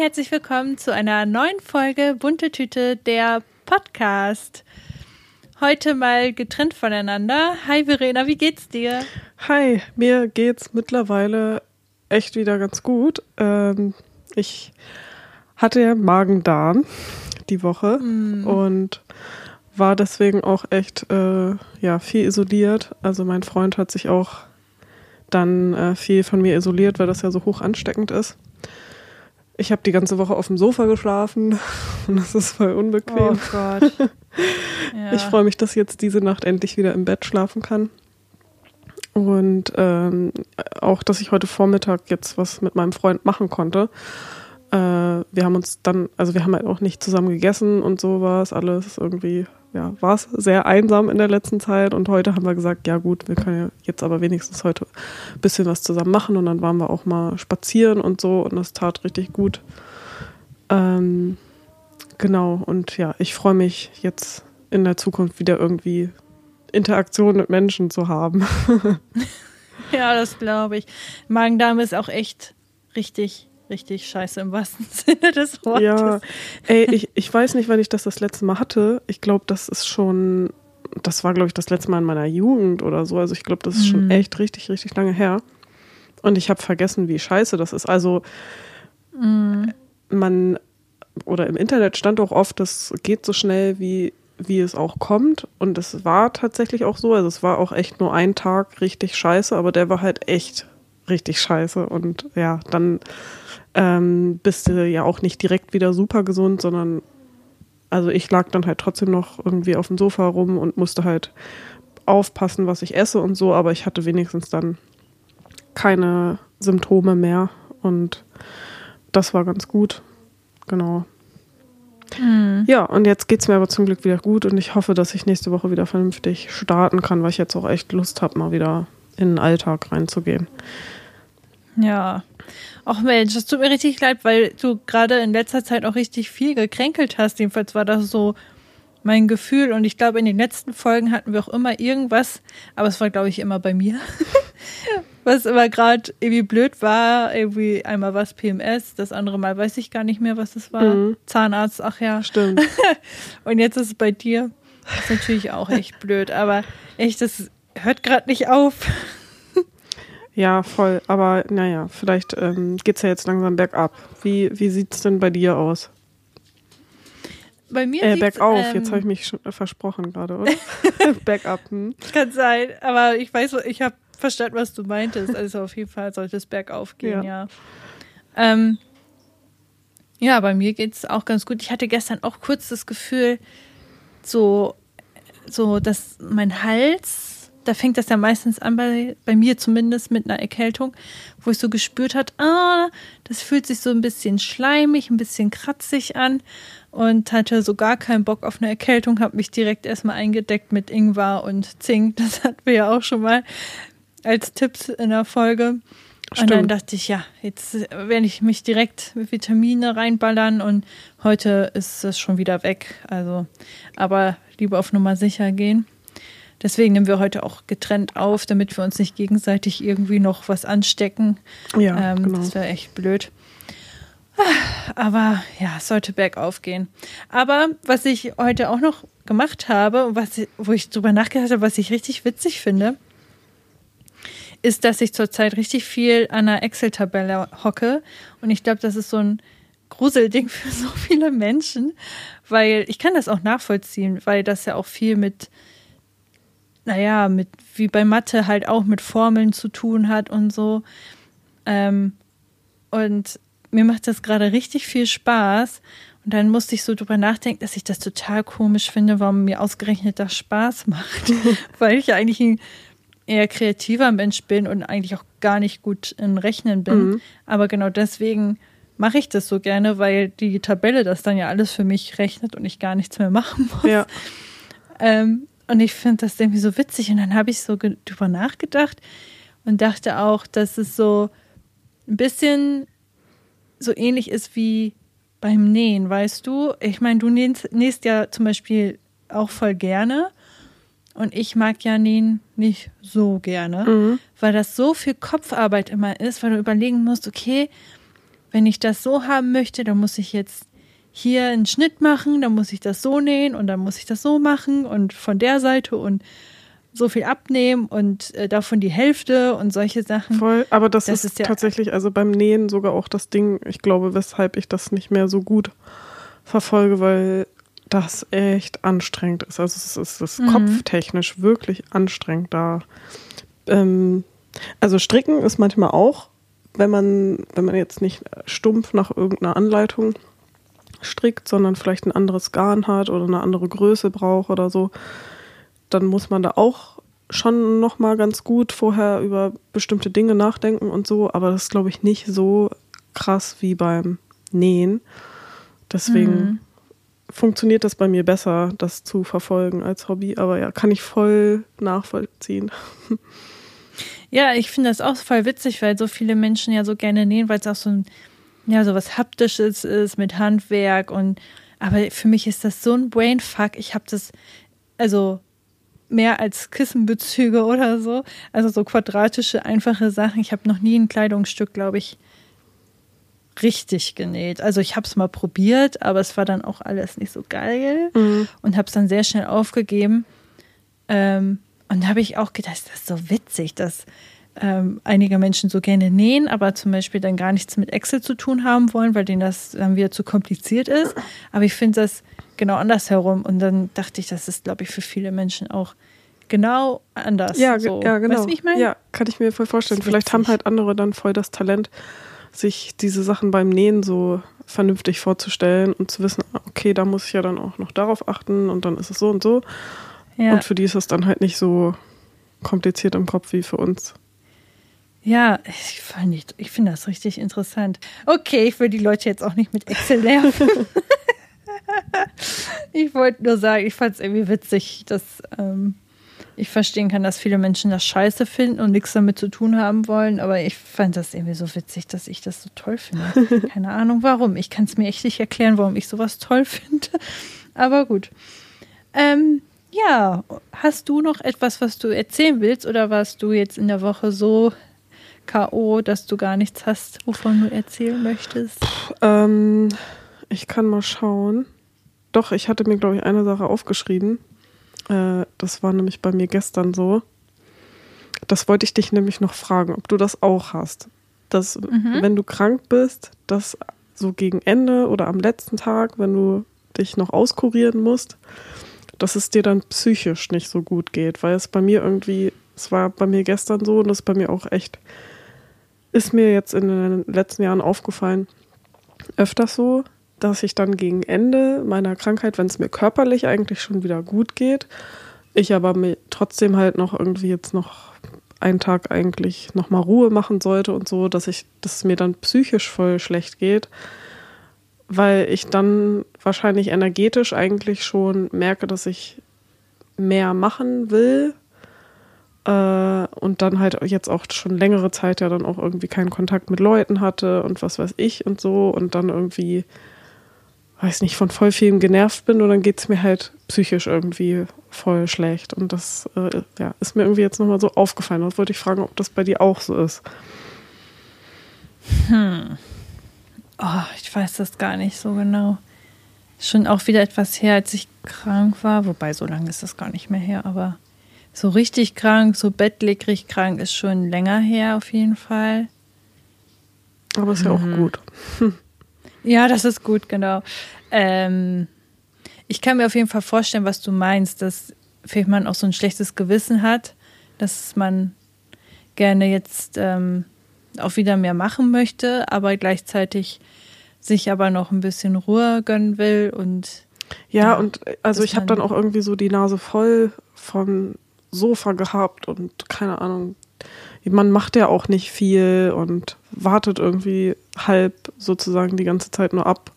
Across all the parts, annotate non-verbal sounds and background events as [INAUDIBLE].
Herzlich willkommen zu einer neuen Folge Bunte Tüte, der Podcast. Heute mal getrennt voneinander. Hi Verena, wie geht's dir? Hi, mir geht's mittlerweile echt wieder ganz gut. Ähm, ich hatte ja Magen-Darm die Woche mm. und war deswegen auch echt äh, ja, viel isoliert. Also mein Freund hat sich auch dann äh, viel von mir isoliert, weil das ja so hoch ansteckend ist. Ich habe die ganze Woche auf dem Sofa geschlafen [LAUGHS] und das ist voll unbequem. Oh Gott. [LAUGHS] ja. Ich freue mich, dass ich jetzt diese Nacht endlich wieder im Bett schlafen kann. Und ähm, auch, dass ich heute Vormittag jetzt was mit meinem Freund machen konnte. Äh, wir haben uns dann, also wir haben halt auch nicht zusammen gegessen und so war es alles irgendwie ja, war es sehr einsam in der letzten Zeit und heute haben wir gesagt, ja gut, wir können ja jetzt aber wenigstens heute ein bisschen was zusammen machen und dann waren wir auch mal spazieren und so und das tat richtig gut. Ähm, genau, und ja, ich freue mich jetzt in der Zukunft wieder irgendwie Interaktion mit Menschen zu haben. [LAUGHS] ja, das glaube ich. Magen-Darm ist auch echt richtig richtig scheiße im wahrsten [LAUGHS] Sinne des Wortes. Ja, ey, ich, ich weiß nicht, wann ich das das letzte Mal hatte. Ich glaube, das ist schon, das war, glaube ich, das letzte Mal in meiner Jugend oder so. Also ich glaube, das ist mhm. schon echt richtig, richtig lange her. Und ich habe vergessen, wie scheiße das ist. Also mhm. man, oder im Internet stand auch oft, das geht so schnell, wie, wie es auch kommt. Und es war tatsächlich auch so. Also es war auch echt nur ein Tag richtig scheiße, aber der war halt echt richtig scheiße. Und ja, dann ähm, bist du ja auch nicht direkt wieder super gesund, sondern also ich lag dann halt trotzdem noch irgendwie auf dem Sofa rum und musste halt aufpassen, was ich esse und so, aber ich hatte wenigstens dann keine Symptome mehr und das war ganz gut. Genau. Mhm. Ja, und jetzt geht es mir aber zum Glück wieder gut und ich hoffe, dass ich nächste Woche wieder vernünftig starten kann, weil ich jetzt auch echt Lust habe, mal wieder in den Alltag reinzugehen. Ja. Ach Mensch, das tut mir richtig leid, weil du gerade in letzter Zeit auch richtig viel gekränkelt hast. Jedenfalls war das so mein Gefühl. Und ich glaube, in den letzten Folgen hatten wir auch immer irgendwas, aber es war, glaube ich, immer bei mir. [LAUGHS] was immer gerade irgendwie blöd war. Irgendwie einmal war es PMS, das andere Mal weiß ich gar nicht mehr, was es war. Mhm. Zahnarzt, ach ja. Stimmt. [LAUGHS] Und jetzt ist es bei dir. Das ist natürlich auch echt blöd, aber echt, das hört gerade nicht auf. Ja, voll. Aber naja, vielleicht ähm, geht es ja jetzt langsam bergab. Wie, wie sieht es denn bei dir aus? Bei mir äh, bergauf, ähm, jetzt habe ich mich schon versprochen gerade, oder? [LAUGHS] bergab. Hm. Kann sein, aber ich weiß, ich habe verstanden, was du meintest. Also auf jeden Fall sollte es bergauf gehen, ja. Ja, ähm, ja bei mir geht es auch ganz gut. Ich hatte gestern auch kurz das Gefühl, so, so dass mein Hals da fängt das ja meistens an, bei, bei mir zumindest mit einer Erkältung, wo ich so gespürt hat, ah, das fühlt sich so ein bisschen schleimig, ein bisschen kratzig an und hatte so gar keinen Bock auf eine Erkältung, habe mich direkt erstmal eingedeckt mit Ingwer und Zink. Das [LAUGHS] hatten wir ja auch schon mal als Tipps in der Folge. Stimmt. Und dann dachte ich, ja, jetzt werde ich mich direkt mit Vitamine reinballern und heute ist es schon wieder weg. Also, aber lieber auf Nummer sicher gehen. Deswegen nehmen wir heute auch getrennt auf, damit wir uns nicht gegenseitig irgendwie noch was anstecken. Ja, ähm, genau. Das wäre echt blöd. Aber ja, es sollte bergauf gehen. Aber was ich heute auch noch gemacht habe, was, wo ich drüber nachgedacht habe, was ich richtig witzig finde, ist, dass ich zurzeit richtig viel an einer Excel-Tabelle hocke. Und ich glaube, das ist so ein Gruselding für so viele Menschen, weil ich kann das auch nachvollziehen, weil das ja auch viel mit naja, mit, wie bei Mathe halt auch mit Formeln zu tun hat und so. Ähm, und mir macht das gerade richtig viel Spaß. Und dann musste ich so drüber nachdenken, dass ich das total komisch finde, warum mir ausgerechnet das Spaß macht. [LAUGHS] Weil ich ja eigentlich ein eher kreativer Mensch bin und eigentlich auch gar nicht gut in Rechnen bin. Mhm. Aber genau deswegen mache ich das so gerne, weil die Tabelle das dann ja alles für mich rechnet und ich gar nichts mehr machen muss. Ja. Ähm, und ich finde das irgendwie so witzig. Und dann habe ich so drüber nachgedacht und dachte auch, dass es so ein bisschen so ähnlich ist wie beim Nähen, weißt du? Ich meine, du nähst, nähst ja zum Beispiel auch voll gerne. Und ich mag ja nähen nicht so gerne, mhm. weil das so viel Kopfarbeit immer ist, weil du überlegen musst, okay, wenn ich das so haben möchte, dann muss ich jetzt hier einen Schnitt machen, dann muss ich das so nähen und dann muss ich das so machen und von der Seite und so viel abnehmen und äh, davon die Hälfte und solche Sachen. Voll, aber das, das ist, ist tatsächlich, also beim Nähen sogar auch das Ding, ich glaube, weshalb ich das nicht mehr so gut verfolge, weil das echt anstrengend ist. Also es ist, es ist mhm. kopftechnisch wirklich anstrengend da. Ähm, also stricken ist manchmal auch, wenn man, wenn man jetzt nicht stumpf nach irgendeiner Anleitung strickt, sondern vielleicht ein anderes Garn hat oder eine andere Größe braucht oder so, dann muss man da auch schon noch mal ganz gut vorher über bestimmte Dinge nachdenken und so, aber das ist glaube ich nicht so krass wie beim Nähen. Deswegen mhm. funktioniert das bei mir besser, das zu verfolgen als Hobby, aber ja, kann ich voll nachvollziehen. [LAUGHS] Ja, ich finde das auch voll witzig, weil so viele Menschen ja so gerne nähen, weil es auch so ein, ja, so was Haptisches ist mit Handwerk und, aber für mich ist das so ein Brainfuck. Ich habe das, also mehr als Kissenbezüge oder so, also so quadratische, einfache Sachen. Ich habe noch nie ein Kleidungsstück, glaube ich, richtig genäht. Also ich habe es mal probiert, aber es war dann auch alles nicht so geil mhm. und habe es dann sehr schnell aufgegeben. Ähm, und da habe ich auch gedacht, das ist so witzig, dass ähm, einige Menschen so gerne nähen, aber zum Beispiel dann gar nichts mit Excel zu tun haben wollen, weil denen das dann wieder zu kompliziert ist. Aber ich finde das genau andersherum. Und dann dachte ich, das ist, glaube ich, für viele Menschen auch genau anders. Ja, so. ja genau. Weißt wie ich meine? Ja, kann ich mir voll vorstellen. Vielleicht haben halt andere dann voll das Talent, sich diese Sachen beim Nähen so vernünftig vorzustellen und zu wissen, okay, da muss ich ja dann auch noch darauf achten und dann ist es so und so. Ja. Und für die ist es dann halt nicht so kompliziert im Kopf wie für uns. Ja, ich, ich finde das richtig interessant. Okay, ich will die Leute jetzt auch nicht mit Excel nerven. [LAUGHS] ich wollte nur sagen, ich fand es irgendwie witzig, dass ähm, ich verstehen kann, dass viele Menschen das scheiße finden und nichts damit zu tun haben wollen, aber ich fand das irgendwie so witzig, dass ich das so toll finde. [LAUGHS] Keine Ahnung warum. Ich kann es mir echt nicht erklären, warum ich sowas toll finde. Aber gut. Ähm, ja, hast du noch etwas, was du erzählen willst oder warst du jetzt in der Woche so K.O., dass du gar nichts hast, wovon du erzählen möchtest? Puh, ähm, ich kann mal schauen. Doch, ich hatte mir, glaube ich, eine Sache aufgeschrieben. Äh, das war nämlich bei mir gestern so. Das wollte ich dich nämlich noch fragen, ob du das auch hast. Dass, mhm. wenn du krank bist, dass so gegen Ende oder am letzten Tag, wenn du dich noch auskurieren musst, dass es dir dann psychisch nicht so gut geht, weil es bei mir irgendwie, es war bei mir gestern so und das ist bei mir auch echt, ist mir jetzt in den letzten Jahren aufgefallen, öfters so, dass ich dann gegen Ende meiner Krankheit, wenn es mir körperlich eigentlich schon wieder gut geht, ich aber mir trotzdem halt noch irgendwie jetzt noch einen Tag eigentlich nochmal Ruhe machen sollte und so, dass ich, dass es mir dann psychisch voll schlecht geht, weil ich dann wahrscheinlich energetisch eigentlich schon merke, dass ich mehr machen will und dann halt jetzt auch schon längere Zeit ja dann auch irgendwie keinen Kontakt mit Leuten hatte und was weiß ich und so und dann irgendwie, weiß nicht, von voll vielem genervt bin und dann geht es mir halt psychisch irgendwie voll schlecht und das äh, ja, ist mir irgendwie jetzt nochmal so aufgefallen und wollte ich fragen, ob das bei dir auch so ist. Hm. Oh, ich weiß das gar nicht so genau. Schon auch wieder etwas her, als ich krank war. Wobei, so lange ist das gar nicht mehr her. Aber so richtig krank, so bettlägerig krank ist schon länger her auf jeden Fall. Aber ist ja mhm. auch gut. [LAUGHS] Ja, das ist gut, genau. Ähm, ich kann mir auf jeden Fall vorstellen, was du meinst, dass vielleicht man auch so ein schlechtes Gewissen hat, dass man gerne jetzt ähm, auch wieder mehr machen möchte, aber gleichzeitig sich aber noch ein bisschen Ruhe gönnen will und ja, ja und äh, also ich habe dann auch irgendwie so die Nase voll vom Sofa gehabt und keine Ahnung. Man macht ja auch nicht viel und wartet irgendwie halb sozusagen die ganze Zeit nur ab,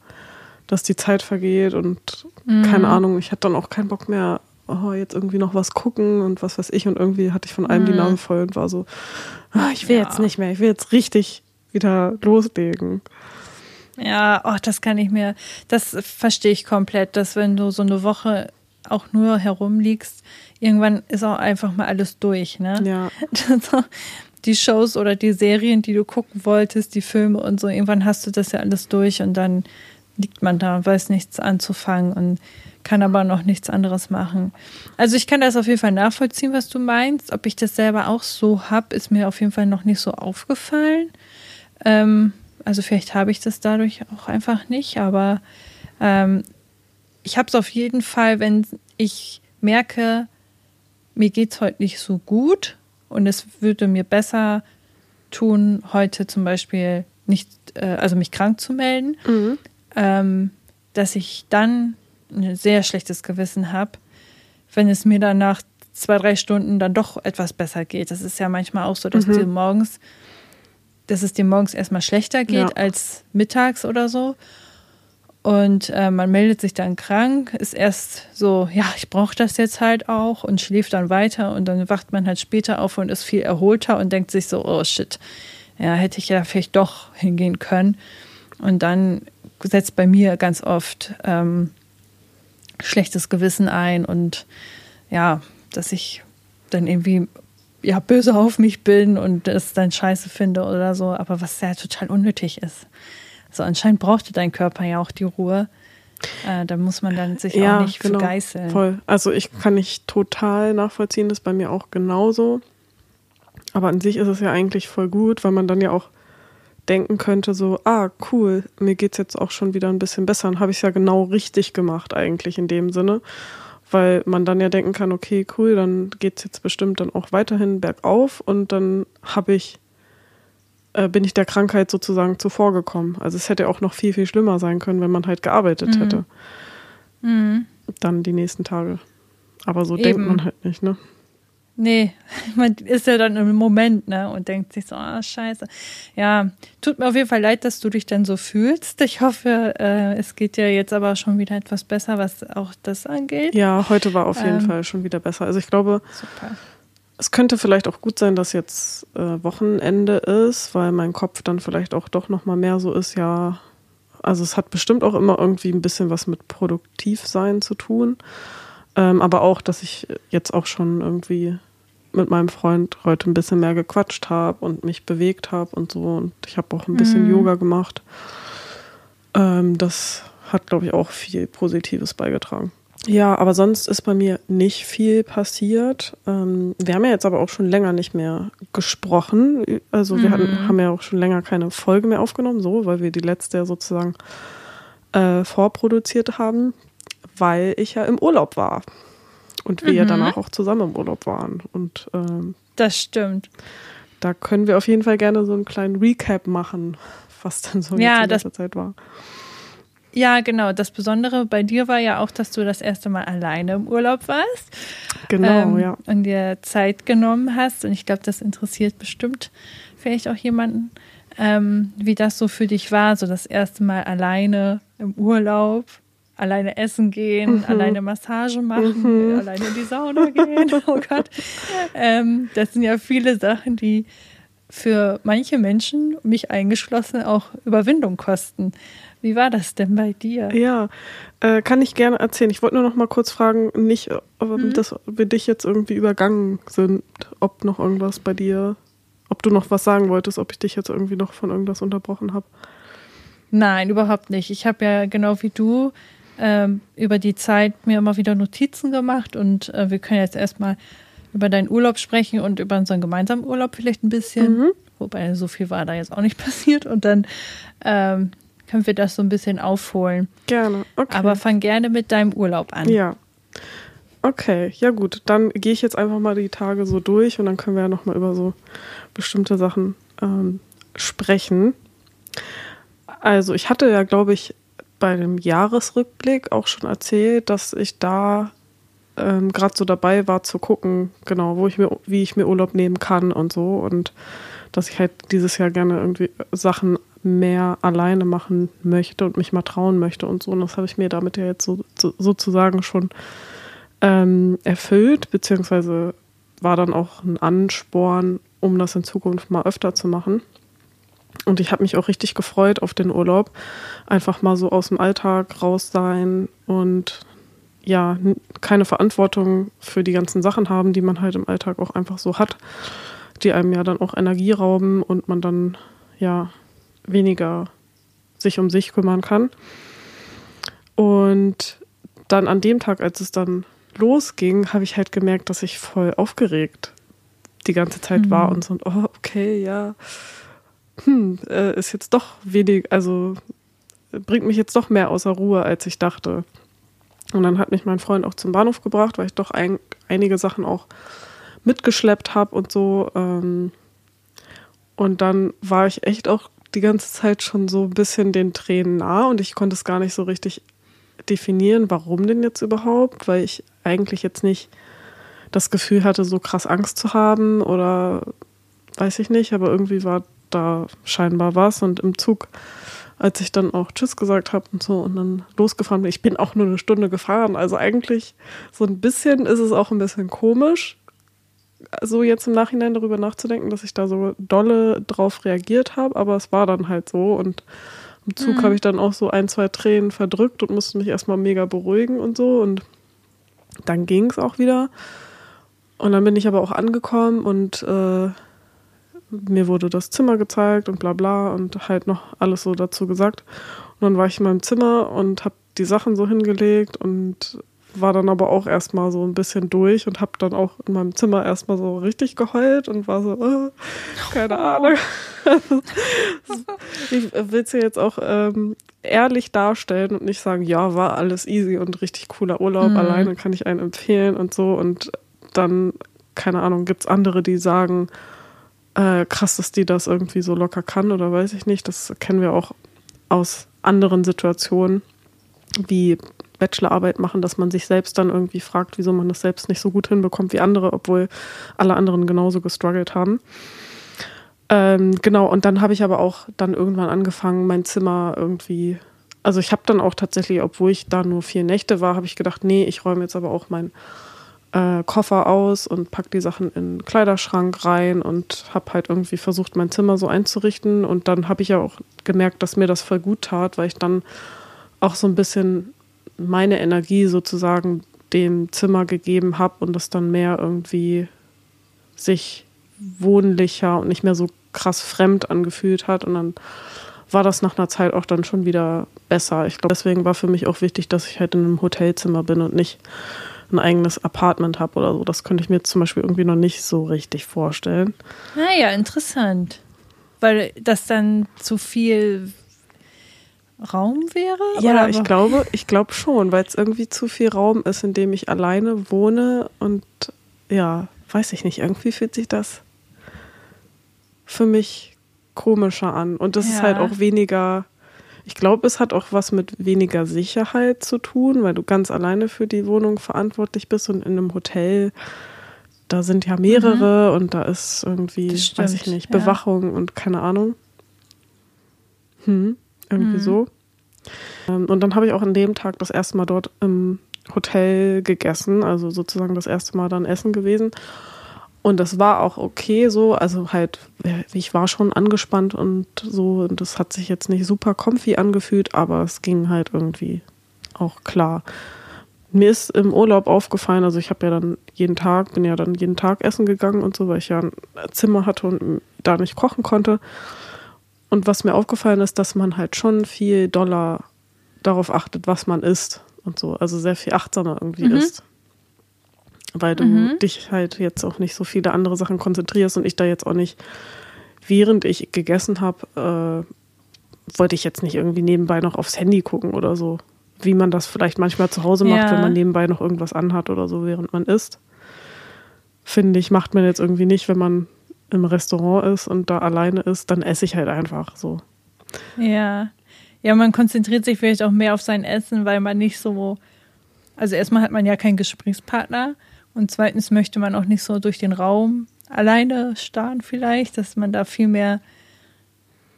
dass die Zeit vergeht und mhm. keine Ahnung, ich hatte dann auch keinen Bock mehr oh, jetzt irgendwie noch was gucken und was weiß ich. Und irgendwie hatte ich von allem mhm. die Nase voll und war so, ah, ich will ja. jetzt nicht mehr, ich will jetzt richtig wieder loslegen. Ja, oh, das kann ich mir, das verstehe ich komplett, dass wenn du so eine Woche auch nur herumliegst, irgendwann ist auch einfach mal alles durch, ne? Ja. [LAUGHS] die Shows oder die Serien, die du gucken wolltest, die Filme und so, irgendwann hast du das ja alles durch und dann liegt man da und weiß nichts anzufangen und kann aber noch nichts anderes machen. Also ich kann das auf jeden Fall nachvollziehen, was du meinst. Ob ich das selber auch so habe, ist mir auf jeden Fall noch nicht so aufgefallen. Ähm, also vielleicht habe ich das dadurch auch einfach nicht, aber ähm, ich habe es auf jeden Fall, wenn ich merke, mir geht es heute nicht so gut und es würde mir besser tun, heute zum Beispiel nicht, äh, also mich krank zu melden, mhm. ähm, dass ich dann ein sehr schlechtes Gewissen habe, wenn es mir dann nach zwei, drei Stunden dann doch etwas besser geht. Das ist ja manchmal auch so, dass mhm. dir morgens, dass es dir morgens erstmal schlechter geht ja. als mittags oder so. Und äh, man meldet sich dann krank, ist erst so, ja, ich brauche das jetzt halt auch und schläft dann weiter und dann wacht man halt später auf und ist viel erholter und denkt sich so, oh shit, ja, hätte ich ja vielleicht doch hingehen können. Und dann setzt bei mir ganz oft ähm, schlechtes Gewissen ein und ja, dass ich dann irgendwie ja böse auf mich bin und das dann scheiße finde oder so, aber was ja total unnötig ist. Also anscheinend brauchte dein Körper ja auch die Ruhe. Äh, da muss man dann sich ja, auch nicht genau, vergeißeln. Voll. Also ich kann nicht total nachvollziehen, das ist bei mir auch genauso. Aber an sich ist es ja eigentlich voll gut, weil man dann ja auch denken könnte, so, ah, cool, mir geht es jetzt auch schon wieder ein bisschen besser. Dann habe ich es ja genau richtig gemacht, eigentlich in dem Sinne. Weil man dann ja denken kann, okay, cool, dann geht es jetzt bestimmt dann auch weiterhin bergauf und dann habe ich, äh, bin ich der Krankheit sozusagen zuvorgekommen. Also es hätte auch noch viel, viel schlimmer sein können, wenn man halt gearbeitet mhm. hätte. Mhm. Dann die nächsten Tage. Aber so Eben. denkt man halt nicht, ne? Nee, [LAUGHS] man ist ja dann im Moment, ne, und denkt sich so, ah, scheiße. Ja, tut mir auf jeden Fall leid, dass du dich dann so fühlst. Ich hoffe, äh, es geht ja jetzt aber schon wieder etwas besser, was auch das angeht. Ja, heute war auf jeden ähm, Fall schon wieder besser. Also ich glaube, super. Es könnte vielleicht auch gut sein, dass jetzt äh, Wochenende ist, weil mein Kopf dann vielleicht auch doch nochmal mehr so ist, ja, also es hat bestimmt auch immer irgendwie ein bisschen was mit Produktivsein zu tun. Ähm, aber auch, dass ich jetzt auch schon irgendwie mit meinem Freund heute ein bisschen mehr gequatscht habe und mich bewegt habe und so. Und ich habe auch ein bisschen mhm. Yoga gemacht. Ähm, das hat, glaube ich, auch viel Positives beigetragen. Ja, aber sonst ist bei mir nicht viel passiert. Ähm, wir haben ja jetzt aber auch schon länger nicht mehr gesprochen. Also wir mhm. hatten, haben ja auch schon länger keine Folge mehr aufgenommen, so, weil wir die letzte ja sozusagen äh, vorproduziert haben weil ich ja im Urlaub war. Und wir mhm. ja danach auch zusammen im Urlaub waren. Und ähm, das stimmt. Da können wir auf jeden Fall gerne so einen kleinen Recap machen, was dann so ja, in letzter Zeit war. Ja, genau. Das Besondere bei dir war ja auch, dass du das erste Mal alleine im Urlaub warst. Genau, ähm, ja. Und dir Zeit genommen hast. Und ich glaube, das interessiert bestimmt vielleicht auch jemanden, ähm, wie das so für dich war, so das erste Mal alleine im Urlaub alleine essen gehen, mhm. alleine Massage machen, mhm. alleine in die Sauna [LAUGHS] gehen. Oh Gott. Ähm, das sind ja viele Sachen, die für manche Menschen, mich eingeschlossen, auch Überwindung kosten. Wie war das denn bei dir? Ja, äh, kann ich gerne erzählen. Ich wollte nur noch mal kurz fragen, nicht, ob mhm. das wir dich jetzt irgendwie übergangen sind, ob noch irgendwas bei dir, ob du noch was sagen wolltest, ob ich dich jetzt irgendwie noch von irgendwas unterbrochen habe. Nein, überhaupt nicht. Ich habe ja genau wie du ähm, über die Zeit mir immer wieder Notizen gemacht und äh, wir können jetzt erstmal über deinen Urlaub sprechen und über unseren gemeinsamen Urlaub vielleicht ein bisschen. Mhm. Wobei so viel war da jetzt auch nicht [LAUGHS] passiert und dann ähm, können wir das so ein bisschen aufholen. Gerne. Okay. Aber fang gerne mit deinem Urlaub an. Ja. Okay, ja gut, dann gehe ich jetzt einfach mal die Tage so durch und dann können wir ja nochmal über so bestimmte Sachen ähm, sprechen. Also ich hatte ja, glaube ich, bei dem Jahresrückblick auch schon erzählt, dass ich da ähm, gerade so dabei war zu gucken, genau, wo ich mir, wie ich mir Urlaub nehmen kann und so. Und dass ich halt dieses Jahr gerne irgendwie Sachen mehr alleine machen möchte und mich mal trauen möchte und so. Und das habe ich mir damit ja jetzt so, so sozusagen schon ähm, erfüllt, beziehungsweise war dann auch ein Ansporn, um das in Zukunft mal öfter zu machen. Und ich habe mich auch richtig gefreut auf den Urlaub. Einfach mal so aus dem Alltag raus sein und ja, keine Verantwortung für die ganzen Sachen haben, die man halt im Alltag auch einfach so hat. die einem ja dann auch Energie rauben und man dann ja weniger sich um sich kümmern kann. Und dann an dem Tag, als es dann losging, habe ich halt gemerkt, dass ich voll aufgeregt die ganze Zeit mhm. war und so, oh, okay, ja, hm, äh, ist jetzt doch wenig, also bringt mich jetzt doch mehr außer Ruhe, als ich dachte. Und dann hat mich mein Freund auch zum Bahnhof gebracht, weil ich doch ein, einige Sachen auch mitgeschleppt habe und so. Ähm, und dann war ich echt auch die ganze Zeit schon so ein bisschen den Tränen nah und ich konnte es gar nicht so richtig definieren, warum denn jetzt überhaupt, weil ich eigentlich jetzt nicht das Gefühl hatte, so krass Angst zu haben oder weiß ich nicht, aber irgendwie war da scheinbar was und im Zug, als ich dann auch Tschüss gesagt habe und so und dann losgefahren bin, ich bin auch nur eine Stunde gefahren, also eigentlich so ein bisschen ist es auch ein bisschen komisch, so jetzt im Nachhinein darüber nachzudenken, dass ich da so dolle drauf reagiert habe, aber es war dann halt so und im Zug mhm. habe ich dann auch so ein, zwei Tränen verdrückt und musste mich erstmal mega beruhigen und so und dann ging es auch wieder. Und dann bin ich aber auch angekommen und äh, mir wurde das Zimmer gezeigt und bla bla und halt noch alles so dazu gesagt. Und dann war ich in meinem Zimmer und habe die Sachen so hingelegt und war dann aber auch erstmal so ein bisschen durch und habe dann auch in meinem Zimmer erstmal so richtig geheult und war so, oh, keine Ahnung. [LAUGHS] ich will es ja jetzt auch ähm, ehrlich darstellen und nicht sagen, ja, war alles easy und richtig cooler Urlaub, mhm. alleine kann ich einen empfehlen und so. Und dann, keine Ahnung, gibt es andere, die sagen, äh, krass, dass die das irgendwie so locker kann oder weiß ich nicht. Das kennen wir auch aus anderen Situationen, wie Bachelorarbeit machen, dass man sich selbst dann irgendwie fragt, wieso man das selbst nicht so gut hinbekommt wie andere, obwohl alle anderen genauso gestruggelt haben. Ähm, genau, und dann habe ich aber auch dann irgendwann angefangen, mein Zimmer irgendwie, also ich habe dann auch tatsächlich, obwohl ich da nur vier Nächte war, habe ich gedacht, nee, ich räume jetzt aber auch meinen äh, Koffer aus und pack die Sachen in den Kleiderschrank rein und habe halt irgendwie versucht, mein Zimmer so einzurichten. Und dann habe ich ja auch gemerkt, dass mir das voll gut tat, weil ich dann auch so ein bisschen meine Energie sozusagen dem Zimmer gegeben habe und es dann mehr irgendwie sich wohnlicher und nicht mehr so krass fremd angefühlt hat. Und dann war das nach einer Zeit auch dann schon wieder besser. Ich glaube, deswegen war für mich auch wichtig, dass ich halt in einem Hotelzimmer bin und nicht ein eigenes Apartment habe oder so. Das könnte ich mir zum Beispiel irgendwie noch nicht so richtig vorstellen. Naja, ah interessant. Weil das dann zu viel Raum wäre? Ja, ich glaube, ich glaube schon, weil es irgendwie zu viel Raum ist, in dem ich alleine wohne und ja, weiß ich nicht, irgendwie fühlt sich das für mich komischer an und das ja. ist halt auch weniger ich glaube, es hat auch was mit weniger Sicherheit zu tun, weil du ganz alleine für die Wohnung verantwortlich bist und in einem Hotel da sind ja mehrere mhm. und da ist irgendwie, weiß ich nicht, Bewachung ja. und keine Ahnung. Hm irgendwie mhm. so. Ähm, und dann habe ich auch an dem Tag das erste Mal dort im Hotel gegessen, also sozusagen das erste Mal dann essen gewesen. Und das war auch okay so, also halt, ich war schon angespannt und so, und das hat sich jetzt nicht super comfy angefühlt, aber es ging halt irgendwie auch klar. Mir ist im Urlaub aufgefallen, also ich habe ja dann jeden Tag, bin ja dann jeden Tag essen gegangen und so, weil ich ja ein Zimmer hatte und da nicht kochen konnte. Und was mir aufgefallen ist, dass man halt schon viel doller darauf achtet, was man isst und so. Also sehr viel achtsamer irgendwie mhm. isst. Weil du mhm. dich halt jetzt auch nicht so viele andere Sachen konzentrierst und ich da jetzt auch nicht, während ich gegessen habe, äh, wollte ich jetzt nicht irgendwie nebenbei noch aufs Handy gucken oder so. Wie man das vielleicht manchmal zu Hause macht, ja. wenn man nebenbei noch irgendwas anhat oder so, während man isst. Finde ich, macht man jetzt irgendwie nicht, wenn man im Restaurant ist und da alleine ist, dann esse ich halt einfach so. Ja. Ja, man konzentriert sich vielleicht auch mehr auf sein Essen, weil man nicht so. Also, erstmal hat man ja keinen Gesprächspartner und zweitens möchte man auch nicht so durch den Raum alleine starren, vielleicht, dass man da viel mehr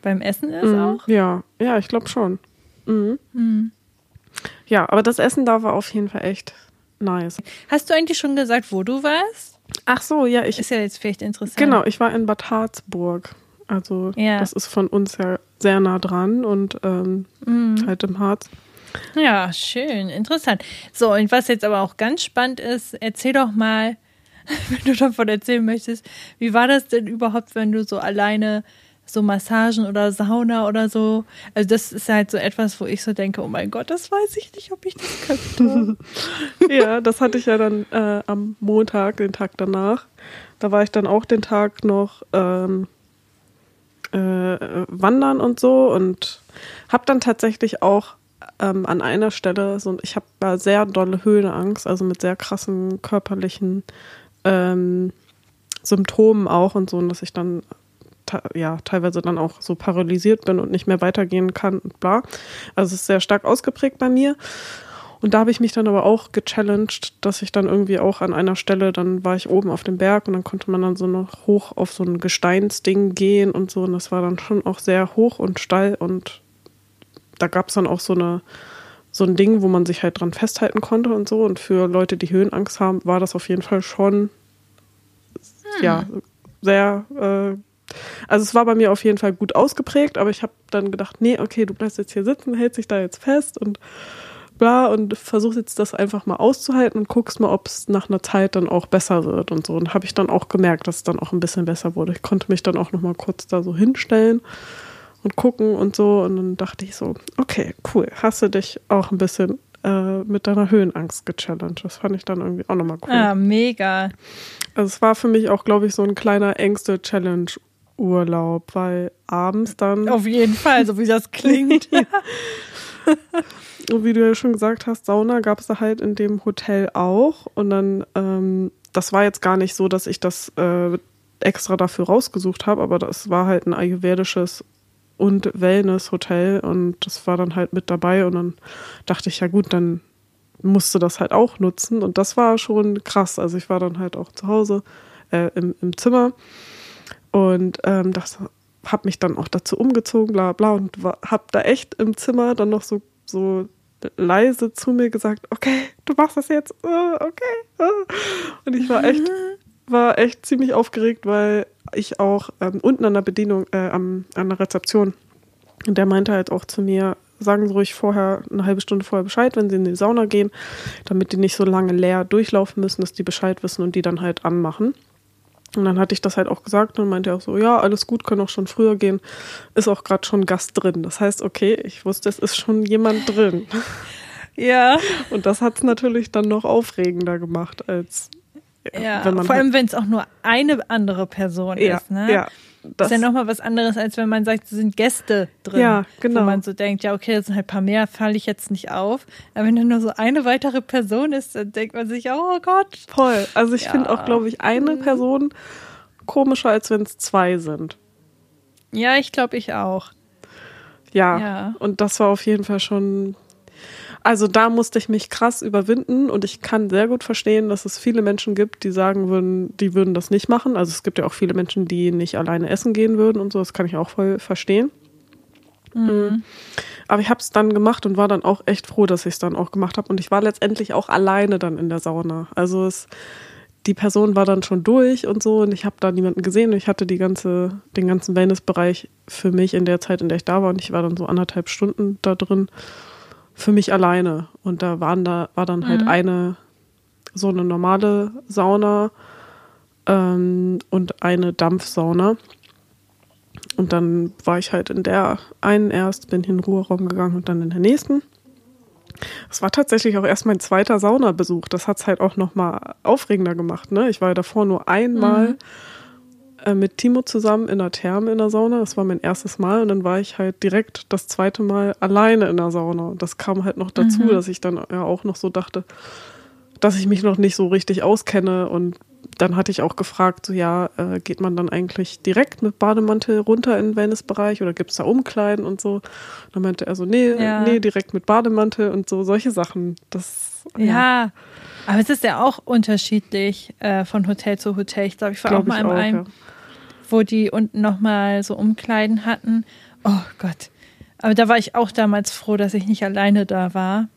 beim Essen ist mhm, auch. Ja, ja, ich glaube schon. Mhm. Mhm. Ja, aber das Essen da war auf jeden Fall echt nice. Hast du eigentlich schon gesagt, wo du warst? Ach so, ja, ich. Ist ja jetzt vielleicht interessant. Genau, ich war in Bad Harzburg. Also, ja. das ist von uns ja sehr nah dran und ähm, mhm. halt im Harz. Ja, schön, interessant. So, und was jetzt aber auch ganz spannend ist, erzähl doch mal, [LAUGHS] wenn du davon erzählen möchtest, wie war das denn überhaupt, wenn du so alleine so Massagen oder Sauna oder so. Also das ist halt so etwas, wo ich so denke, oh mein Gott, das weiß ich nicht, ob ich das könnte. [LAUGHS] ja, das hatte ich ja dann äh, am Montag, den Tag danach. Da war ich dann auch den Tag noch ähm, äh, wandern und so und habe dann tatsächlich auch ähm, an einer Stelle so, ich habe da sehr dolle Höhenangst, also mit sehr krassen körperlichen ähm, Symptomen auch und so, und dass ich dann ja teilweise dann auch so paralysiert bin und nicht mehr weitergehen kann und bla. Also es ist sehr stark ausgeprägt bei mir. Und da habe ich mich dann aber auch gechallenged, dass ich dann irgendwie auch an einer Stelle, dann war ich oben auf dem Berg und dann konnte man dann so noch hoch auf so ein Gesteinsding gehen und so. Und das war dann schon auch sehr hoch und steil und da gab es dann auch so eine so ein Ding, wo man sich halt dran festhalten konnte und so. Und für Leute, die Höhenangst haben, war das auf jeden Fall schon hm. ja sehr äh, also es war bei mir auf jeden Fall gut ausgeprägt, aber ich habe dann gedacht, nee, okay, du bleibst jetzt hier sitzen, hältst dich da jetzt fest und bla und versuchst jetzt das einfach mal auszuhalten und guckst mal, ob es nach einer Zeit dann auch besser wird und so. Und habe ich dann auch gemerkt, dass es dann auch ein bisschen besser wurde. Ich konnte mich dann auch noch mal kurz da so hinstellen und gucken und so. Und dann dachte ich so, okay, cool, hast du dich auch ein bisschen äh, mit deiner Höhenangst gechallenged. Das fand ich dann irgendwie auch nochmal cool. Ah, mega. Also es war für mich auch, glaube ich, so ein kleiner Ängste-Challenge Urlaub, weil abends dann. Auf jeden Fall, so wie das klingt. [LAUGHS] ja. Und wie du ja schon gesagt hast, Sauna gab es da halt in dem Hotel auch. Und dann, ähm, das war jetzt gar nicht so, dass ich das äh, extra dafür rausgesucht habe, aber das war halt ein ayurvedisches und Wellness-Hotel und das war dann halt mit dabei. Und dann dachte ich, ja gut, dann musste das halt auch nutzen. Und das war schon krass. Also ich war dann halt auch zu Hause äh, im, im Zimmer und ähm, das habe mich dann auch dazu umgezogen, bla bla, und habe da echt im Zimmer dann noch so, so leise zu mir gesagt, okay, du machst das jetzt, uh, okay. Uh. Und ich war echt, war echt ziemlich aufgeregt, weil ich auch ähm, unten an der Bedienung, äh, am, an der Rezeption, und der meinte halt auch zu mir, sagen Sie ruhig vorher, eine halbe Stunde vorher Bescheid, wenn Sie in die Sauna gehen, damit die nicht so lange leer durchlaufen müssen, dass die Bescheid wissen und die dann halt anmachen. Und dann hatte ich das halt auch gesagt und meinte auch so, ja, alles gut, können auch schon früher gehen. Ist auch gerade schon Gast drin. Das heißt, okay, ich wusste, es ist schon jemand drin. [LAUGHS] Ja. Und das hat es natürlich dann noch aufregender gemacht, als ja, wenn man vor allem, halt wenn es auch nur eine andere Person ja, ist. Ne? Ja, das ist ja nochmal was anderes, als wenn man sagt, es sind Gäste drin. Ja, genau. Wo man so denkt, ja, okay, das sind halt ein paar mehr, falle ich jetzt nicht auf. Aber wenn da nur so eine weitere Person ist, dann denkt man sich, oh Gott. Voll. Also ich ja. finde auch, glaube ich, eine mhm. Person komischer, als wenn es zwei sind. Ja, ich glaube, ich auch. Ja, ja, und das war auf jeden Fall schon also da musste ich mich krass überwinden und ich kann sehr gut verstehen, dass es viele Menschen gibt, die sagen würden, die würden das nicht machen. Also es gibt ja auch viele Menschen, die nicht alleine essen gehen würden und so. Das kann ich auch voll verstehen. Mhm. Mm. Aber ich habe es dann gemacht und war dann auch echt froh, dass ich es dann auch gemacht habe. Und ich war letztendlich auch alleine dann in der Sauna. Also es, die Person war dann schon durch und so und ich habe da niemanden gesehen. Und ich hatte die ganze, den ganzen Wellnessbereich für mich in der Zeit, in der ich da war. Und ich war dann so anderthalb Stunden da drin für mich alleine. Und da waren da, war dann halt mhm. eine, so eine normale Sauna ähm, und eine Dampfsauna. Und dann war ich halt in der einen erst, bin in den Ruheraum gegangen und dann in der nächsten. Es war tatsächlich auch erst mein zweiter Saunabesuch. Das hat es halt auch nochmal aufregender gemacht. Ne? Ich war ja davor nur einmal mhm. Äh, mit Timo zusammen in der Therme in der Sauna. Das war mein erstes Mal und dann war ich halt direkt das zweite Mal alleine in der Sauna. Und das kam halt noch dazu, mhm. dass ich dann ja auch noch so dachte, dass ich mich noch nicht so richtig auskenne und dann hatte ich auch gefragt, so ja, äh, geht man dann eigentlich direkt mit Bademantel runter in den Wellnessbereich oder gibt es da Umkleiden und so? Dann meinte er so, nee, ja. nee, direkt mit Bademantel und so, solche Sachen. Das, ja. ja. Aber es ist ja auch unterschiedlich äh, von Hotel zu Hotel. Ich glaube, ich war glaub auch mal in einem, ja wo die unten nochmal so Umkleiden hatten. Oh Gott. Aber da war ich auch damals froh, dass ich nicht alleine da war.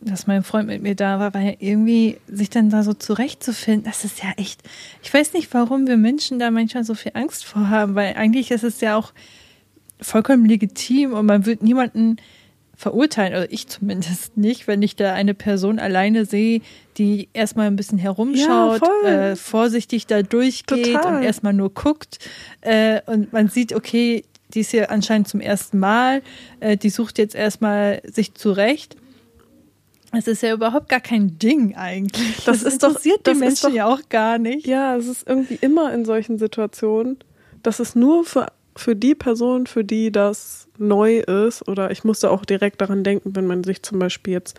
Dass mein Freund mit mir da war, weil irgendwie sich dann da so zurechtzufinden, das ist ja echt. Ich weiß nicht, warum wir Menschen da manchmal so viel Angst vor haben, weil eigentlich ist es ja auch vollkommen legitim und man wird niemanden verurteilen, oder ich zumindest nicht, wenn ich da eine Person alleine sehe, die erstmal ein bisschen herumschaut, Ja, äh, vorsichtig da durchgeht Total. und erstmal nur guckt äh, und man sieht, okay, die ist hier anscheinend zum ersten Mal, äh, die sucht jetzt erstmal sich zurecht. Es ist ja überhaupt gar kein Ding eigentlich. Das ist doch- interessiert das die ist Menschen doch- ja auch gar nicht. Ja, es ist irgendwie immer in solchen Situationen, dass es nur für, für die Person, für die das neu ist, oder ich musste auch direkt daran denken, wenn man sich zum Beispiel jetzt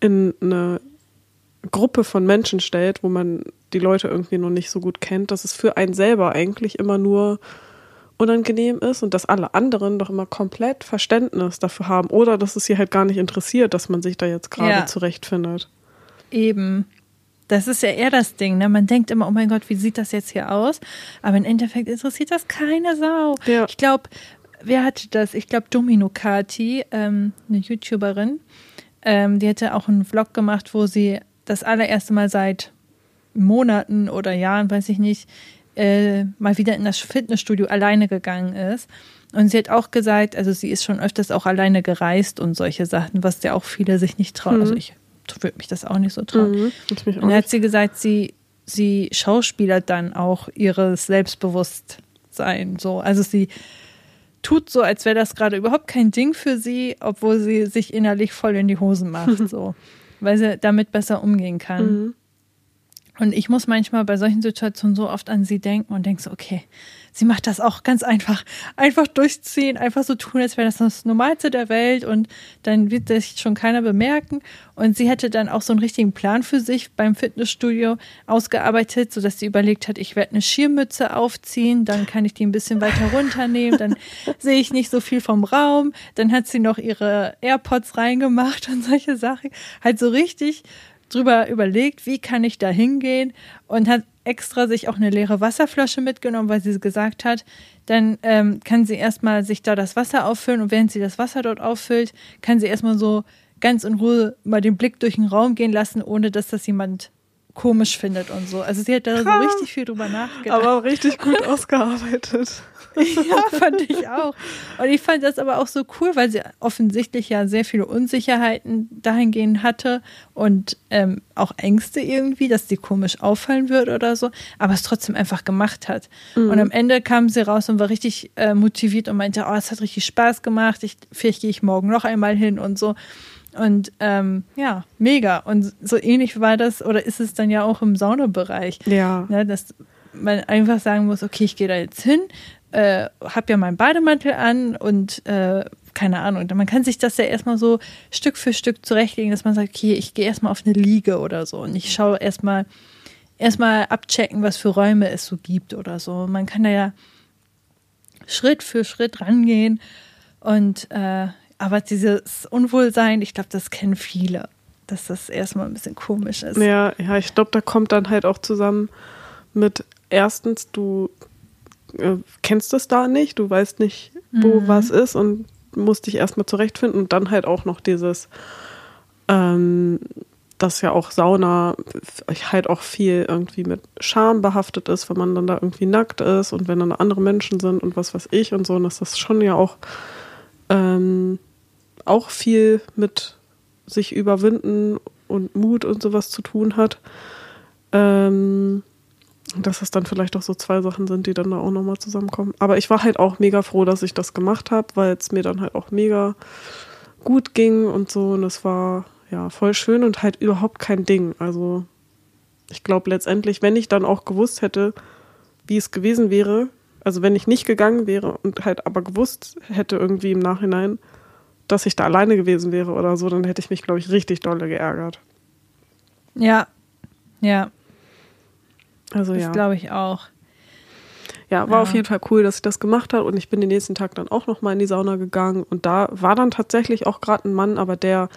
in eine Gruppe von Menschen stellt, wo man die Leute irgendwie noch nicht so gut kennt, dass es für einen selber eigentlich immer nur unangenehm ist und dass alle anderen doch immer komplett Verständnis dafür haben oder dass es sie halt gar nicht interessiert, dass man sich da jetzt gerade Ja. zurechtfindet. Eben. Das ist ja eher das Ding. Ne? Man denkt immer, oh mein Gott, wie sieht das jetzt hier aus? Aber im Endeffekt interessiert das keine Sau. Ja. Ich glaube, wer hatte das? Ich glaube, Domino Kati, ähm, eine YouTuberin, ähm, die hatte auch einen Vlog gemacht, wo sie das allererste Mal seit Monaten oder Jahren, weiß ich nicht, äh, mal wieder in das Fitnessstudio alleine gegangen ist. Und sie hat auch gesagt, also sie ist schon öfters auch alleine gereist und solche Sachen, was ja auch viele sich nicht trauen. Mhm. Also ich würde mich das auch nicht so trauen. Mhm. Und dann hat sie gesagt, sie, sie schauspielert dann auch ihres Selbstbewusstsein so. Also sie tut so, als wäre das gerade überhaupt kein Ding für sie, obwohl sie sich innerlich voll in die Hosen macht, [LAUGHS] so. Weil sie damit besser umgehen kann. Mhm. Und ich muss manchmal bei solchen Situationen so oft an sie denken und denke so, okay, sie macht das auch ganz einfach. Einfach durchziehen, einfach so tun, als wäre das das Normalste der Welt und dann wird sich schon keiner bemerken. Und sie hätte dann auch so einen richtigen Plan für sich beim Fitnessstudio ausgearbeitet, sodass sie überlegt hat, ich werde eine Schirmmütze aufziehen, dann kann ich die ein bisschen weiter runternehmen, dann [LAUGHS] sehe ich nicht so viel vom Raum. Dann hat sie noch ihre AirPods reingemacht und solche Sachen. Halt so richtig drüber überlegt, wie kann ich da hingehen und hat extra sich auch eine leere Wasserflasche mitgenommen, weil sie gesagt hat, dann ähm, kann sie erstmal sich da das Wasser auffüllen und während sie das Wasser dort auffüllt, kann sie erstmal so ganz in Ruhe mal den Blick durch den Raum gehen lassen, ohne dass das jemand komisch findet und so. Also sie hat da so Krass. [LAUGHS] richtig viel drüber nachgedacht. Aber richtig gut [LAUGHS] ausgearbeitet. ja, fand ich auch. Und ich fand das aber auch so cool, weil sie offensichtlich ja sehr viele Unsicherheiten dahingehend hatte und ähm, auch Ängste irgendwie, dass sie komisch auffallen wird oder so, aber es trotzdem einfach gemacht hat. Und am Ende kam sie raus und war richtig äh, motiviert und meinte, oh, es hat richtig Spaß gemacht, ich, vielleicht gehe ich morgen noch einmal hin und so. Und ähm, ja, mega. Und so ähnlich war das oder ist es dann ja auch im Saunabereich. Ja. Ne, dass man einfach sagen muss, okay, ich gehe da jetzt hin, äh, habe ja meinen Bademantel an und äh, keine Ahnung. Man kann sich das ja erstmal so Stück für Stück zurechtlegen, dass man sagt, okay, ich gehe erstmal auf eine Liege oder so und ich schaue erstmal erstmal abchecken, was für Räume es so gibt oder so. Man kann da ja Schritt für Schritt rangehen und äh, aber dieses Unwohlsein, ich glaube, das kennen viele, dass das erstmal ein bisschen komisch ist. Ja, ja, ich glaube, da kommt dann halt auch zusammen mit erstens, du äh, kennst es da nicht, du weißt nicht, wo Mhm. was ist und musst dich erstmal zurechtfinden und dann halt auch noch dieses, ähm, dass ja auch Sauna halt auch viel irgendwie mit Scham behaftet ist, wenn man dann da irgendwie nackt ist und wenn dann andere Menschen sind und was weiß ich und so, und dass das schon ja auch ähm, auch viel mit sich überwinden und Mut und sowas zu tun hat. Ähm, dass es dann vielleicht auch so zwei Sachen sind, die dann da auch nochmal zusammenkommen. Aber ich war halt auch mega froh, dass ich das gemacht habe, weil es mir dann halt auch mega gut ging und so. Und es war ja voll schön und halt überhaupt kein Ding. Also ich glaube letztendlich, wenn ich dann auch gewusst hätte, wie es gewesen wäre, also wenn ich nicht gegangen wäre und halt aber gewusst hätte irgendwie im Nachhinein, dass ich da alleine gewesen wäre oder so, dann hätte ich mich, glaube ich, richtig dolle geärgert. Ja, ja, Also das ja. glaube ich auch. Ja, war Ja. auf jeden Fall cool, dass ich das gemacht habe und ich bin den nächsten Tag dann auch nochmal in die Sauna gegangen und da war dann tatsächlich auch gerade ein Mann, aber der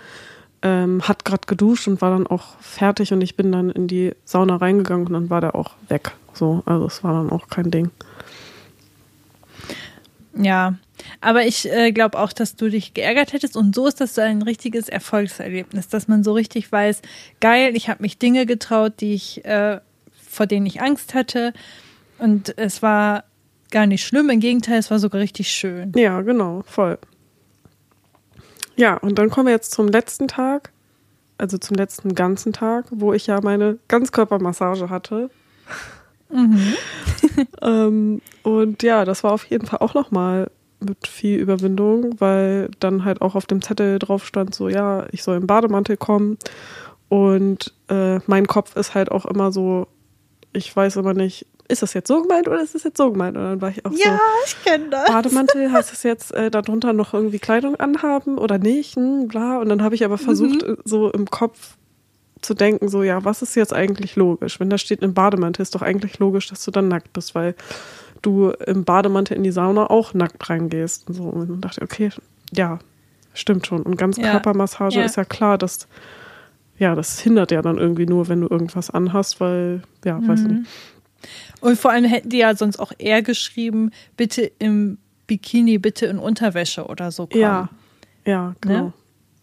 ähm, hat gerade geduscht und war dann auch fertig und ich bin dann in die Sauna reingegangen und dann war der auch weg. So, also es war dann auch kein Ding. Ja, aber ich äh, glaube auch, dass du dich geärgert hättest und so ist das so ein richtiges Erfolgserlebnis, dass man so richtig weiß, geil, ich habe mich Dinge getraut, die ich äh, vor denen ich Angst hatte und es war gar nicht schlimm, im Gegenteil, es war sogar richtig schön. Ja, genau, voll. Ja, und dann kommen wir jetzt zum letzten Tag, also zum letzten ganzen Tag, wo ich ja meine Ganzkörpermassage hatte. Mhm. [LAUGHS] ähm, und ja, das war auf jeden Fall auch nochmal mit viel Überwindung, weil dann halt auch auf dem Zettel drauf stand, so ja, ich soll im Bademantel kommen. Und äh, mein Kopf ist halt auch immer so, ich weiß immer nicht, ist das jetzt so gemeint oder ist das jetzt so gemeint? Und dann war ich auch ja, so. ich kenne das. Bademantel, heißt das jetzt äh, darunter noch irgendwie Kleidung anhaben oder nicht? Hm, bla. Und dann habe ich aber versucht, mhm. so im Kopf zu denken, so, ja, was ist jetzt eigentlich logisch? Wenn da steht im Bademantel, ist doch eigentlich logisch, dass du dann nackt bist, weil du im Bademantel in die Sauna auch nackt reingehst. Und so. Und dann dachte ich, okay, ja, stimmt schon. Und Ganzkörpermassage ja. ja. ist ja klar, dass ja, das hindert ja dann irgendwie nur, wenn du irgendwas anhast, weil, ja, mhm. weiß nicht. Und vor allem hätten die ja sonst auch eher geschrieben, bitte im Bikini, bitte in Unterwäsche oder so kommen. Ja, ja, genau. Ne?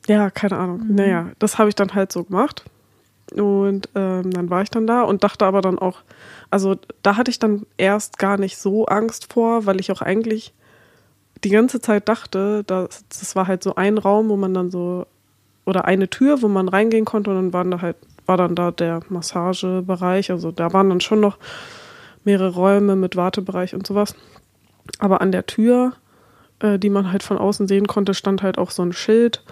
Ja, keine Ahnung. Mhm. Naja, das habe ich dann halt so gemacht. Und ähm, dann war ich dann da und dachte aber dann auch, also da hatte ich dann erst gar nicht so Angst vor, weil ich auch eigentlich die ganze Zeit dachte, dass, das war halt so ein Raum, wo man dann so, oder eine Tür, wo man reingehen konnte und dann waren da halt, war dann da der Massagebereich. Also da waren dann schon noch mehrere Räume mit Wartebereich und sowas. Aber an der Tür, äh, die man halt von außen sehen konnte, stand halt auch so ein Schild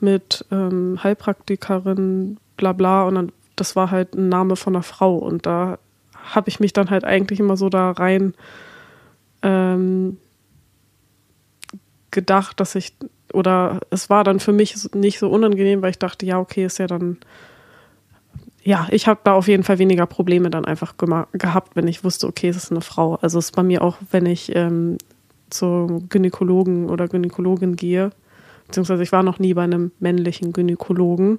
mit ähm, Heilpraktikerin, bla bla. Und dann, das war halt ein Name von einer Frau. Und da habe ich mich dann halt eigentlich immer so da rein ähm, gedacht, dass ich, oder es war dann für mich nicht so unangenehm, weil ich dachte, ja, okay, ist ja dann ja, ich habe da auf jeden Fall weniger Probleme dann einfach gehabt, wenn ich wusste, okay, es ist eine Frau. Also es ist bei mir auch, wenn ich ähm, zum Gynäkologen oder Gynäkologin gehe, beziehungsweise ich war noch nie bei einem männlichen Gynäkologen,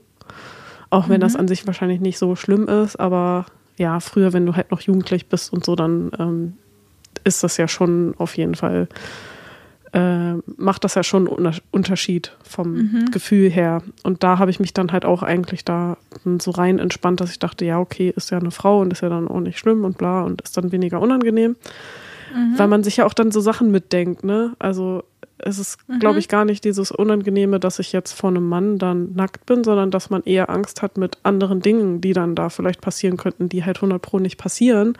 auch wenn mhm. das an sich wahrscheinlich nicht so schlimm ist, aber ja, früher, wenn du halt noch jugendlich bist und so, dann ähm, ist das ja schon auf jeden Fall äh, macht das ja schon einen Unterschied vom mhm. Gefühl her. Und da habe ich mich dann halt auch eigentlich da so rein entspannt, dass ich dachte, ja, okay, ist ja eine Frau und ist ja dann auch nicht schlimm und bla und ist dann weniger unangenehm. Mhm. Weil man sich ja auch dann so Sachen mitdenkt, ne? Also es ist, mhm. glaube ich, gar nicht dieses Unangenehme, dass ich jetzt vor einem Mann dann nackt bin, sondern dass man eher Angst hat mit anderen Dingen, die dann da vielleicht passieren könnten, die halt 100 Pro nicht passieren,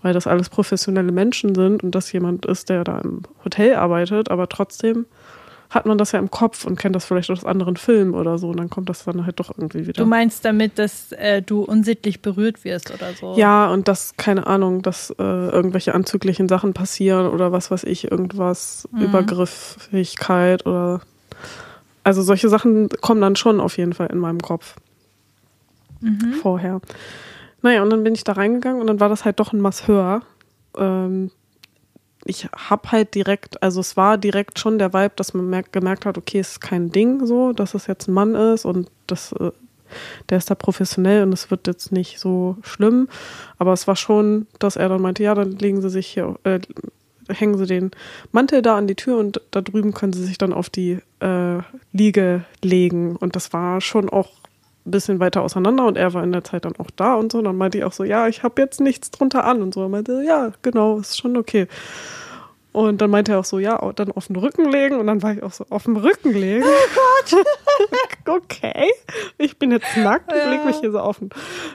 weil das alles professionelle Menschen sind und das jemand ist, der da im Hotel arbeitet, aber trotzdem hat man das ja im Kopf und kennt das vielleicht aus anderen Filmen oder so und dann kommt das dann halt doch irgendwie wieder. Du meinst damit, dass äh, du unsittlich berührt wirst oder so? Ja, und dass, keine Ahnung, dass äh, irgendwelche anzüglichen Sachen passieren oder was weiß ich, irgendwas, mhm. Übergriffigkeit oder also solche Sachen kommen dann schon auf jeden Fall in meinem Kopf. Mhm. Vorher. Naja, und dann bin ich da reingegangen und dann war das halt doch ein Masseur. Ähm, ich habe halt direkt, also es war direkt schon der Vibe, dass man merkt, gemerkt hat, okay, es ist kein Ding so, dass es jetzt ein Mann ist und das, äh, der ist da professionell und es wird jetzt nicht so schlimm. Aber es war schon, dass er dann meinte, ja, dann legen Sie sich hier, äh, hängen Sie den Mantel da an die Tür und da drüben können Sie sich dann auf die äh, Liege legen. Und das war schon auch ein bisschen weiter auseinander und er war in der Zeit dann auch da und so. Und dann meinte ich auch so, ja, ich habe jetzt nichts drunter an und so. Er meinte, ja, genau, ist schon okay. Und dann meinte er auch so, ja, dann auf den Rücken legen. Und dann war ich auch so, auf dem Rücken legen. Oh Gott. [LAUGHS] okay. Ich bin jetzt nackt ja. und lege mich hier so auf den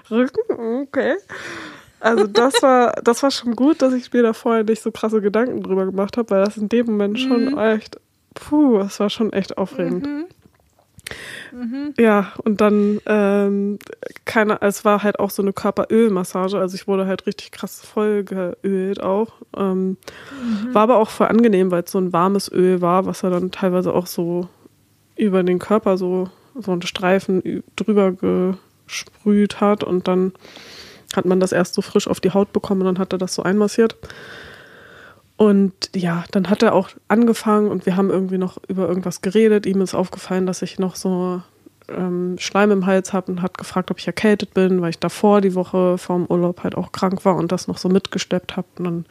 Rücken. Okay. Also das war, das war schon gut, dass ich mir da vorher nicht so krasse Gedanken drüber gemacht habe, weil das in dem Moment schon mhm. echt, puh, das war schon echt aufregend. Mhm. Mhm. Ja, und dann, ähm, keine, es war halt auch so eine Körperölmassage, also ich wurde halt richtig krass voll geölt auch. Ähm, mhm. War aber auch voll angenehm, weil es so ein warmes Öl war, was er dann teilweise auch so über den Körper so, so einen Streifen drüber gesprüht hat und dann hat man das erst so frisch auf die Haut bekommen und dann hat er das so einmassiert. Und ja, dann hat er auch angefangen und wir haben irgendwie noch über irgendwas geredet. Ihm ist aufgefallen, dass ich noch so ähm, Schleim im Hals habe und hat gefragt, ob ich erkältet bin, weil ich davor die Woche vorm Urlaub halt auch krank war und das noch so mitgesteppt habe. Und dann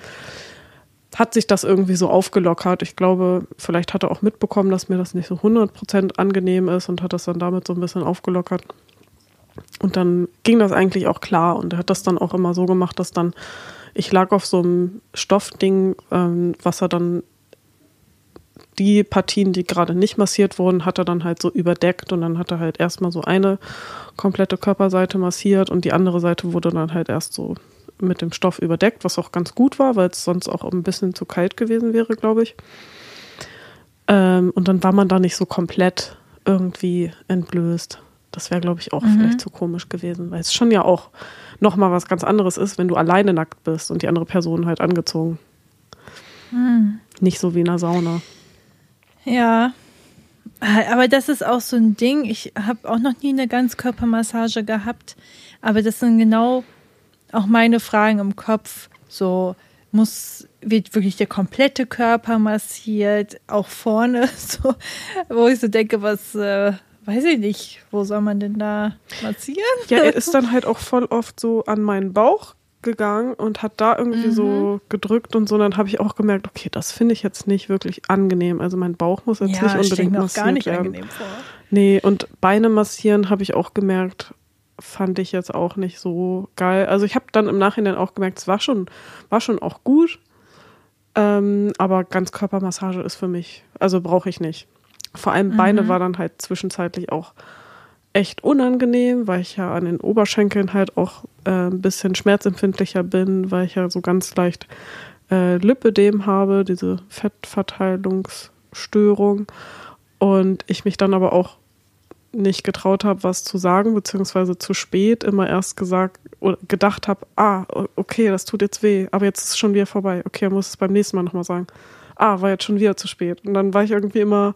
hat sich das irgendwie so aufgelockert. Ich glaube, vielleicht hat er auch mitbekommen, dass mir das nicht so 100% angenehm ist und hat das dann damit so ein bisschen aufgelockert. Und dann ging das eigentlich auch klar und er hat das dann auch immer so gemacht, dass dann ich lag auf so einem Stoffding, ähm, was er dann die Partien, die gerade nicht massiert wurden, hat er dann halt so überdeckt und dann hat er halt erstmal so eine komplette Körperseite massiert und die andere Seite wurde dann halt erst so mit dem Stoff überdeckt, was auch ganz gut war, weil es sonst auch ein bisschen zu kalt gewesen wäre, glaube ich. Ähm, und dann war man da nicht so komplett irgendwie entblößt. Das wäre, glaube ich, auch mhm. vielleicht zu komisch gewesen, weil es schon ja auch nochmal was ganz anderes ist, wenn du alleine nackt bist und die andere Person halt angezogen. Mhm. Nicht so wie in einer Sauna. Ja, aber das ist auch so ein Ding. Ich habe auch noch nie eine Ganzkörpermassage gehabt, aber das sind genau auch meine Fragen im Kopf. So muss wird wirklich der komplette Körper massiert, auch vorne, [LAUGHS] so, wo ich so denke, was äh, weiß ich nicht, wo soll man denn da massieren? Ja, er [LAUGHS] ist dann halt auch voll oft so an meinen Bauch gegangen und hat da irgendwie mhm. so gedrückt und so. Und dann habe ich auch gemerkt, okay, das finde ich jetzt nicht wirklich angenehm. Also mein Bauch muss jetzt ja, nicht unbedingt mir massiert gar nicht werden. Angenehm vor. Nee, und Beine massieren habe ich auch gemerkt, fand ich jetzt auch nicht so geil. Also ich habe dann im Nachhinein auch gemerkt, es war schon, war schon auch gut. Ähm, aber Ganzkörpermassage ist für mich, also brauche ich nicht. Vor allem mhm. Beine war dann halt zwischenzeitlich auch echt unangenehm, weil ich ja an den Oberschenkeln halt auch äh, ein bisschen schmerzempfindlicher bin, weil ich ja so ganz leicht äh, Lipödem habe, diese Fettverteilungsstörung. Und ich mich dann aber auch nicht getraut habe, was zu sagen, beziehungsweise zu spät immer erst gesagt oder gedacht habe, ah, okay, das tut jetzt weh, aber jetzt ist es schon wieder vorbei. Okay, muss es beim nächsten Mal nochmal sagen. Ah, war jetzt schon wieder zu spät. Und dann war ich irgendwie immer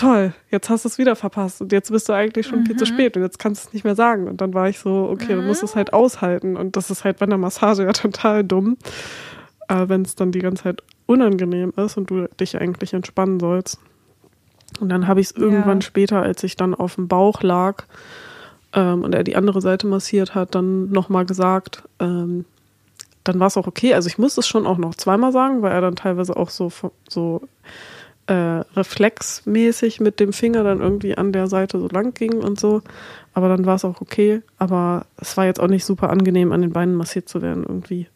toll, jetzt hast du es wieder verpasst und jetzt bist du eigentlich schon mhm. viel zu mhm. spät und jetzt kannst du es nicht mehr sagen. Und dann war ich so, okay, mhm. du musst es halt aushalten. Und das ist halt bei einer Massage ja [LAUGHS] total dumm, äh, wenn es dann die ganze Zeit unangenehm ist und du dich eigentlich entspannen sollst. Und dann habe ich es irgendwann ja. später, als ich dann auf dem Bauch lag ähm, und er die andere Seite massiert hat, dann nochmal gesagt, ähm, dann war es auch okay. Also ich musste es schon auch noch zweimal sagen, weil er dann teilweise auch so, so äh, reflexmäßig mit dem Finger dann irgendwie an der Seite so lang ging und so. Aber dann war es auch okay. Aber es war jetzt auch nicht super angenehm, an den Beinen massiert zu werden irgendwie.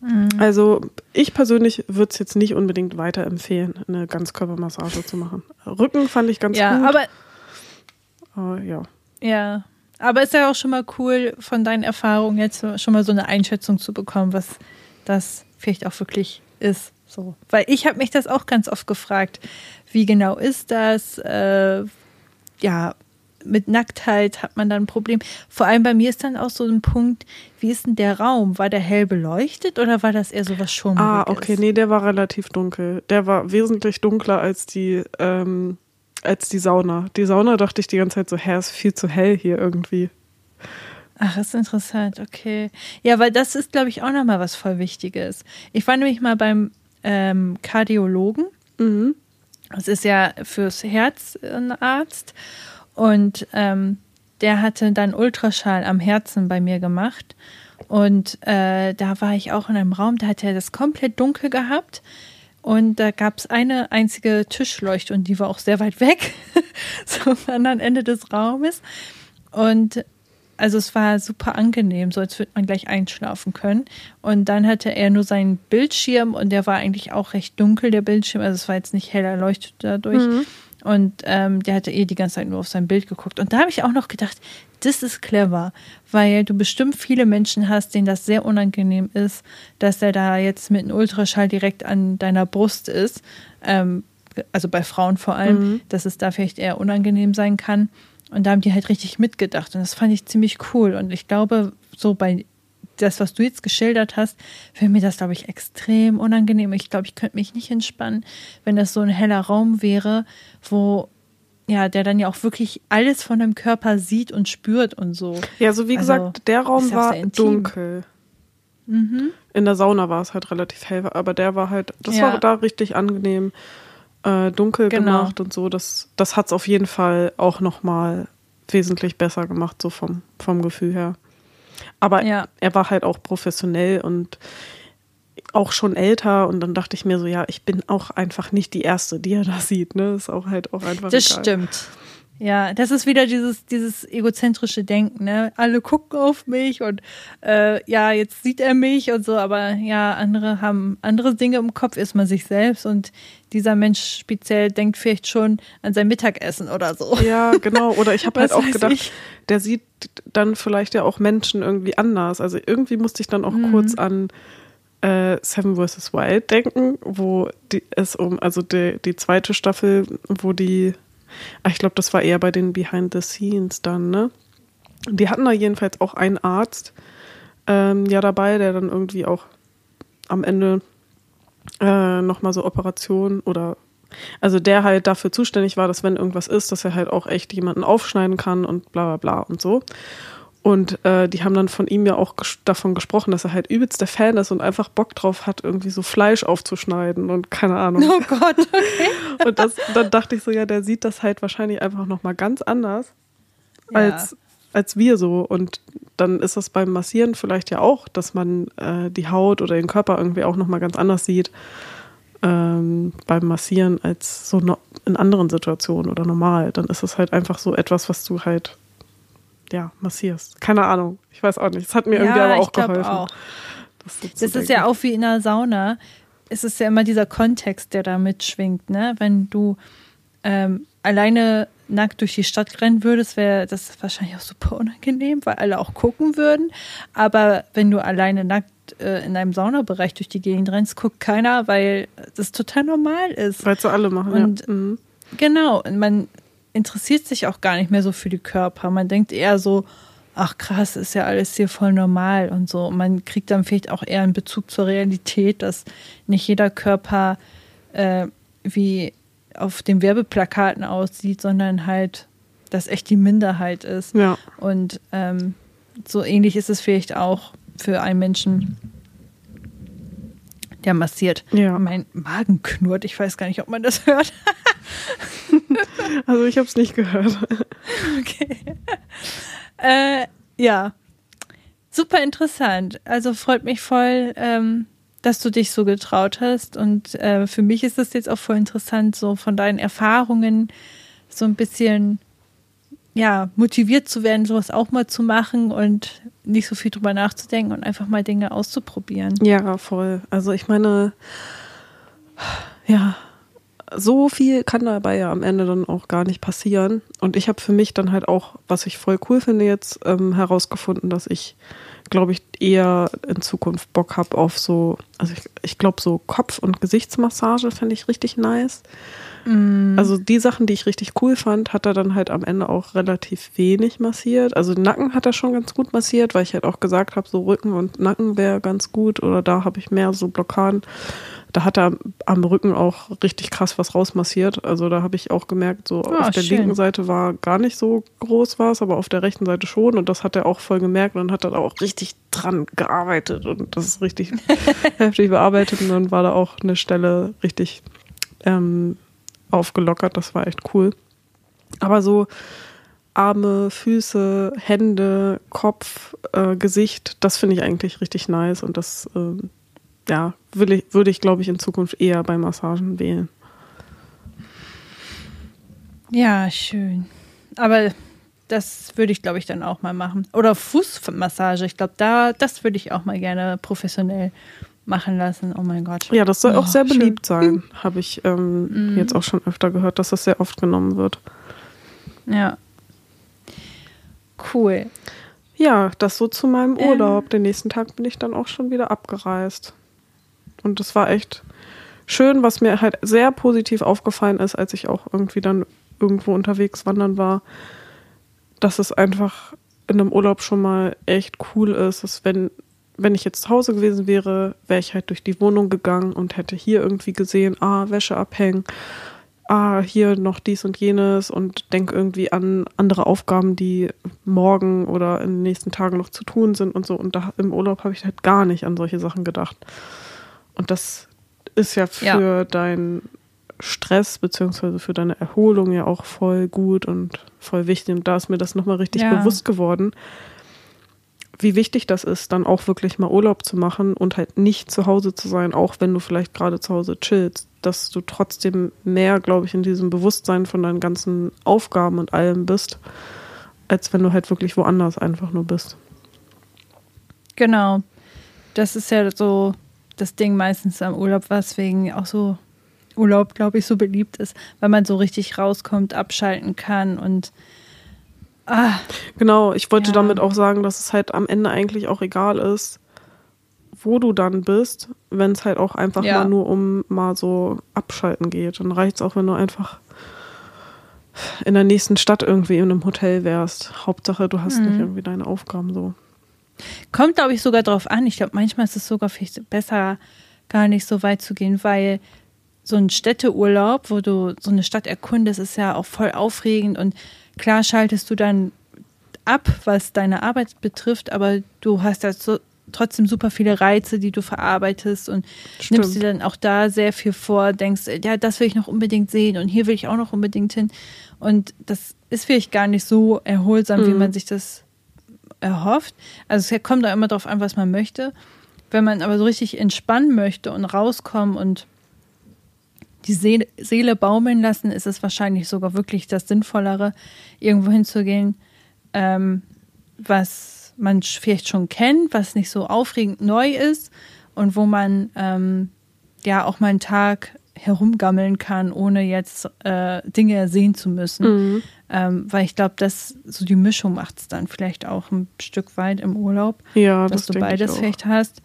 Mhm. Also ich persönlich würde es jetzt nicht unbedingt weiterempfehlen, eine Ganzkörpermassage zu machen. Rücken fand ich ganz ja, gut. Aber, aber ja. Ja, aber ist ja auch schon mal cool, von deinen Erfahrungen jetzt schon mal so eine Einschätzung zu bekommen, was das vielleicht auch wirklich ist. So, weil ich habe mich das auch ganz oft gefragt, wie genau ist das? Äh, ja, mit Nacktheit hat man dann ein Problem. Vor allem bei mir ist dann auch so ein Punkt, wie ist denn der Raum? War der hell beleuchtet oder war das eher so was Schummriges? Ah, okay, nee, der war relativ dunkel. Der war wesentlich dunkler als die, ähm, als die Sauna. Die Sauna dachte ich die ganze Zeit so, hä, ist viel zu hell hier irgendwie. Ach, das ist interessant, okay. Ja, weil das ist, glaube ich, auch nochmal was voll Wichtiges. Ich war nämlich mal beim ähm, Kardiologen. Mhm. Das ist ja fürs Herz ein Arzt. Und ähm, der hatte dann Ultraschall am Herzen bei mir gemacht. Und äh, da war ich auch in einem Raum, da hat er das komplett dunkel gehabt. Und da gab es eine einzige Tischleuchte und die war auch sehr weit weg, [LAUGHS] so am anderen Ende des Raumes. Und also es war super angenehm, so als würde man gleich einschlafen können. Und dann hatte er nur seinen Bildschirm und der war eigentlich auch recht dunkel, der Bildschirm. Also es war jetzt nicht hell erleuchtet dadurch. Mhm. Und ähm, der hatte eh die ganze Zeit nur auf sein Bild geguckt. Und da habe ich auch noch gedacht, das ist clever, weil du bestimmt viele Menschen hast, denen das sehr unangenehm ist, dass er da jetzt mit einem Ultraschall direkt an deiner Brust ist. Ähm, also bei Frauen vor allem, mhm. dass es da vielleicht eher unangenehm sein kann. Und da haben die halt richtig mitgedacht. Und das fand ich ziemlich cool. Und ich glaube, so bei das, was du jetzt geschildert hast, wäre mir das, glaube ich, extrem unangenehm. Ich glaube, ich könnte mich nicht entspannen, wenn das so ein heller Raum wäre, wo ja, der dann ja auch wirklich alles von dem Körper sieht und spürt und so. Ja, so wie also, gesagt, der Raum war dunkel. Mhm. In der Sauna war es halt relativ hell, aber der war halt, das ja. war da richtig angenehm äh, dunkel genau. gemacht und so. Das, das hat es auf jeden Fall auch nochmal wesentlich besser gemacht, so vom, vom Gefühl her. Aber ja. er war halt auch professionell und auch schon älter und dann dachte ich mir so, ja, ich bin auch einfach nicht die Erste, die er da sieht. Ne? Ist auch halt auch einfach. Das egal. stimmt. Ja, das ist wieder dieses, dieses egozentrische Denken, ne? Alle gucken auf mich und äh, ja, jetzt sieht er mich und so, aber ja, andere haben andere Dinge im Kopf, ist man sich selbst und dieser Mensch speziell denkt vielleicht schon an sein Mittagessen oder so. Ja, genau. Oder ich habe [LAUGHS] halt auch gedacht, ich? der sieht dann vielleicht ja auch Menschen irgendwie anders. Also irgendwie musste ich dann auch mhm. kurz an äh, Seven vs. Wild denken, wo die, es um, also die, die zweite Staffel, wo die ich glaube, das war eher bei den Behind the Scenes dann, ne? Die hatten da jedenfalls auch einen Arzt ähm, ja dabei, der dann irgendwie auch am Ende äh, nochmal so Operationen oder also der halt dafür zuständig war, dass wenn irgendwas ist, dass er halt auch echt jemanden aufschneiden kann und bla bla bla und so. Und äh, die haben dann von ihm ja auch ges davon gesprochen, dass er halt übelst der Fan ist und einfach Bock drauf hat, irgendwie so Fleisch aufzuschneiden und keine Ahnung. Oh Gott, okay. [LAUGHS] und das, dann dachte ich so, ja, der sieht das halt wahrscheinlich einfach nochmal ganz anders ja. als, als wir so. Und dann ist das beim Massieren vielleicht ja auch, dass man äh, die Haut oder den Körper irgendwie auch nochmal ganz anders sieht ähm, beim Massieren als so no in anderen Situationen oder normal. Dann ist es halt einfach so etwas, was du halt ja, massierst. Keine Ahnung. Ich weiß auch nicht. Es hat mir ja, irgendwie aber auch geholfen. Auch. Das, so das ist ja auch wie in der Sauna. Es ist ja immer dieser Kontext, der da mitschwingt. Ne? Wenn du ähm, alleine nackt durch die Stadt rennen würdest, wäre das wahrscheinlich auch super unangenehm, weil alle auch gucken würden. Aber wenn du alleine nackt äh, in einem Saunabereich durch die Gegend rennst, guckt keiner, weil das total normal ist. Weil so alle machen. Und ja. mhm. genau, und man interessiert sich auch gar nicht mehr so für die Körper. Man denkt eher so, ach krass, ist ja alles hier voll normal und so. Und man kriegt dann vielleicht auch eher einen Bezug zur Realität, dass nicht jeder Körper äh, wie auf den Werbeplakaten aussieht, sondern halt, dass echt die Minderheit ist. Ja. Und ähm, so ähnlich ist es vielleicht auch für einen Menschen, der massiert. Ja. Mein Magen knurrt. Ich weiß gar nicht, ob man das [LAUGHS] hört. [LAUGHS] also ich habe es nicht gehört. [LAUGHS] Okay. Äh, ja. Super interessant. Also freut mich voll, ähm, dass du dich so getraut hast. Und äh, für mich ist das jetzt auch voll interessant, so von deinen Erfahrungen so ein bisschen ja, motiviert zu werden, sowas auch mal zu machen und nicht so viel drüber nachzudenken und einfach mal Dinge auszuprobieren. Ja, voll. Also ich meine, ja, so viel kann dabei ja am Ende dann auch gar nicht passieren. Und ich habe für mich dann halt auch, was ich voll cool finde jetzt, ähm, herausgefunden, dass ich, glaube ich, eher in Zukunft Bock habe auf so, also ich, ich glaube, so Kopf- und Gesichtsmassage fände ich richtig nice. Mm. Also die Sachen, die ich richtig cool fand, hat er dann halt am Ende auch relativ wenig massiert. Also Nacken hat er schon ganz gut massiert, weil ich halt auch gesagt habe, so Rücken und Nacken wäre ganz gut oder da habe ich mehr so Blockaden. Da hat er am Rücken auch richtig krass was rausmassiert. Also da habe ich auch gemerkt, so oh, auf der schön. linken Seite war gar nicht so groß was, aber auf der rechten Seite schon. Und das hat er auch voll gemerkt und hat dann auch richtig dran gearbeitet und das ist richtig [LAUGHS] heftig bearbeitet. Und dann war da auch eine Stelle richtig ähm, aufgelockert. Das war echt cool. Aber so Arme, Füße, Hände, Kopf, äh, Gesicht, das finde ich eigentlich richtig nice und das äh, ja, würde ich, würde ich glaube ich in Zukunft eher bei Massagen wählen. Ja, schön. Aber das würde ich glaube ich dann auch mal machen. Oder Fußmassage, ich glaube, da das würde ich auch mal gerne professionell machen lassen. Oh mein Gott. Ja, das soll oh, auch sehr beliebt schön. sein, habe ich ähm, mhm. jetzt auch schon öfter gehört, dass das sehr oft genommen wird. Ja. Cool. Ja, das so zu meinem ähm. Urlaub. Ähm. Den nächsten Tag bin ich dann auch schon wieder abgereist. Und das war echt schön, was mir halt sehr positiv aufgefallen ist, als ich auch irgendwie dann irgendwo unterwegs wandern war, dass es einfach in einem Urlaub schon mal echt cool ist, dass wenn wenn ich jetzt zu Hause gewesen wäre, wäre ich halt durch die Wohnung gegangen und hätte hier irgendwie gesehen, ah, Wäsche abhängen, ah, hier noch dies und jenes und denke irgendwie an andere Aufgaben, die morgen oder in den nächsten Tagen noch zu tun sind und so. Und da im Urlaub habe ich halt gar nicht an solche Sachen gedacht. Und das ist ja für ja. deinen Stress beziehungsweise für deine Erholung ja auch voll gut und voll wichtig. Und da ist mir das nochmal richtig ja. bewusst geworden, wie wichtig das ist, dann auch wirklich mal Urlaub zu machen und halt nicht zu Hause zu sein, auch wenn du vielleicht gerade zu Hause chillst, dass du trotzdem mehr, glaube ich, in diesem Bewusstsein von deinen ganzen Aufgaben und allem bist, als wenn du halt wirklich woanders einfach nur bist. Genau. Das ist ja so das Ding meistens am Urlaub, weswegen auch so Urlaub, glaube ich, so beliebt ist, weil man so richtig rauskommt, abschalten kann und ah, Genau, ich wollte ja. damit auch sagen, dass es halt am Ende eigentlich auch egal ist, wo du dann bist, wenn es halt auch einfach ja. mal nur um mal so abschalten geht. Dann reicht es auch, wenn du einfach in der nächsten Stadt irgendwie in einem Hotel wärst. Hauptsache, du hast mhm. nicht irgendwie deine Aufgaben so. Kommt, glaube ich, sogar drauf an. Ich glaube, manchmal ist es sogar vielleicht besser, gar nicht so weit zu gehen, weil so ein Städteurlaub, wo du so eine Stadt erkundest, ist ja auch voll aufregend und klar schaltest du dann ab, was deine Arbeit betrifft, aber du hast ja so, trotzdem super viele Reize, die du verarbeitest und Stimmt. nimmst dir dann auch da sehr viel vor, denkst, ja, das will ich noch unbedingt sehen und hier will ich auch noch unbedingt hin. Und das ist vielleicht gar nicht so erholsam, mhm. wie man sich das erhofft. Also es kommt da immer darauf an, was man möchte. Wenn man aber so richtig entspannen möchte und rauskommen und die Seele, Seele baumeln lassen, ist es wahrscheinlich sogar wirklich das Sinnvollere, irgendwo hinzugehen, ähm, was man vielleicht schon kennt, was nicht so aufregend neu ist und wo man ähm, ja auch mal einen Tag herumgammeln kann, ohne jetzt äh, Dinge sehen zu müssen. Mhm. Ähm, weil ich glaube, dass so die Mischung macht es dann vielleicht auch ein Stück weit im Urlaub, ja, dass das du beides vielleicht hast.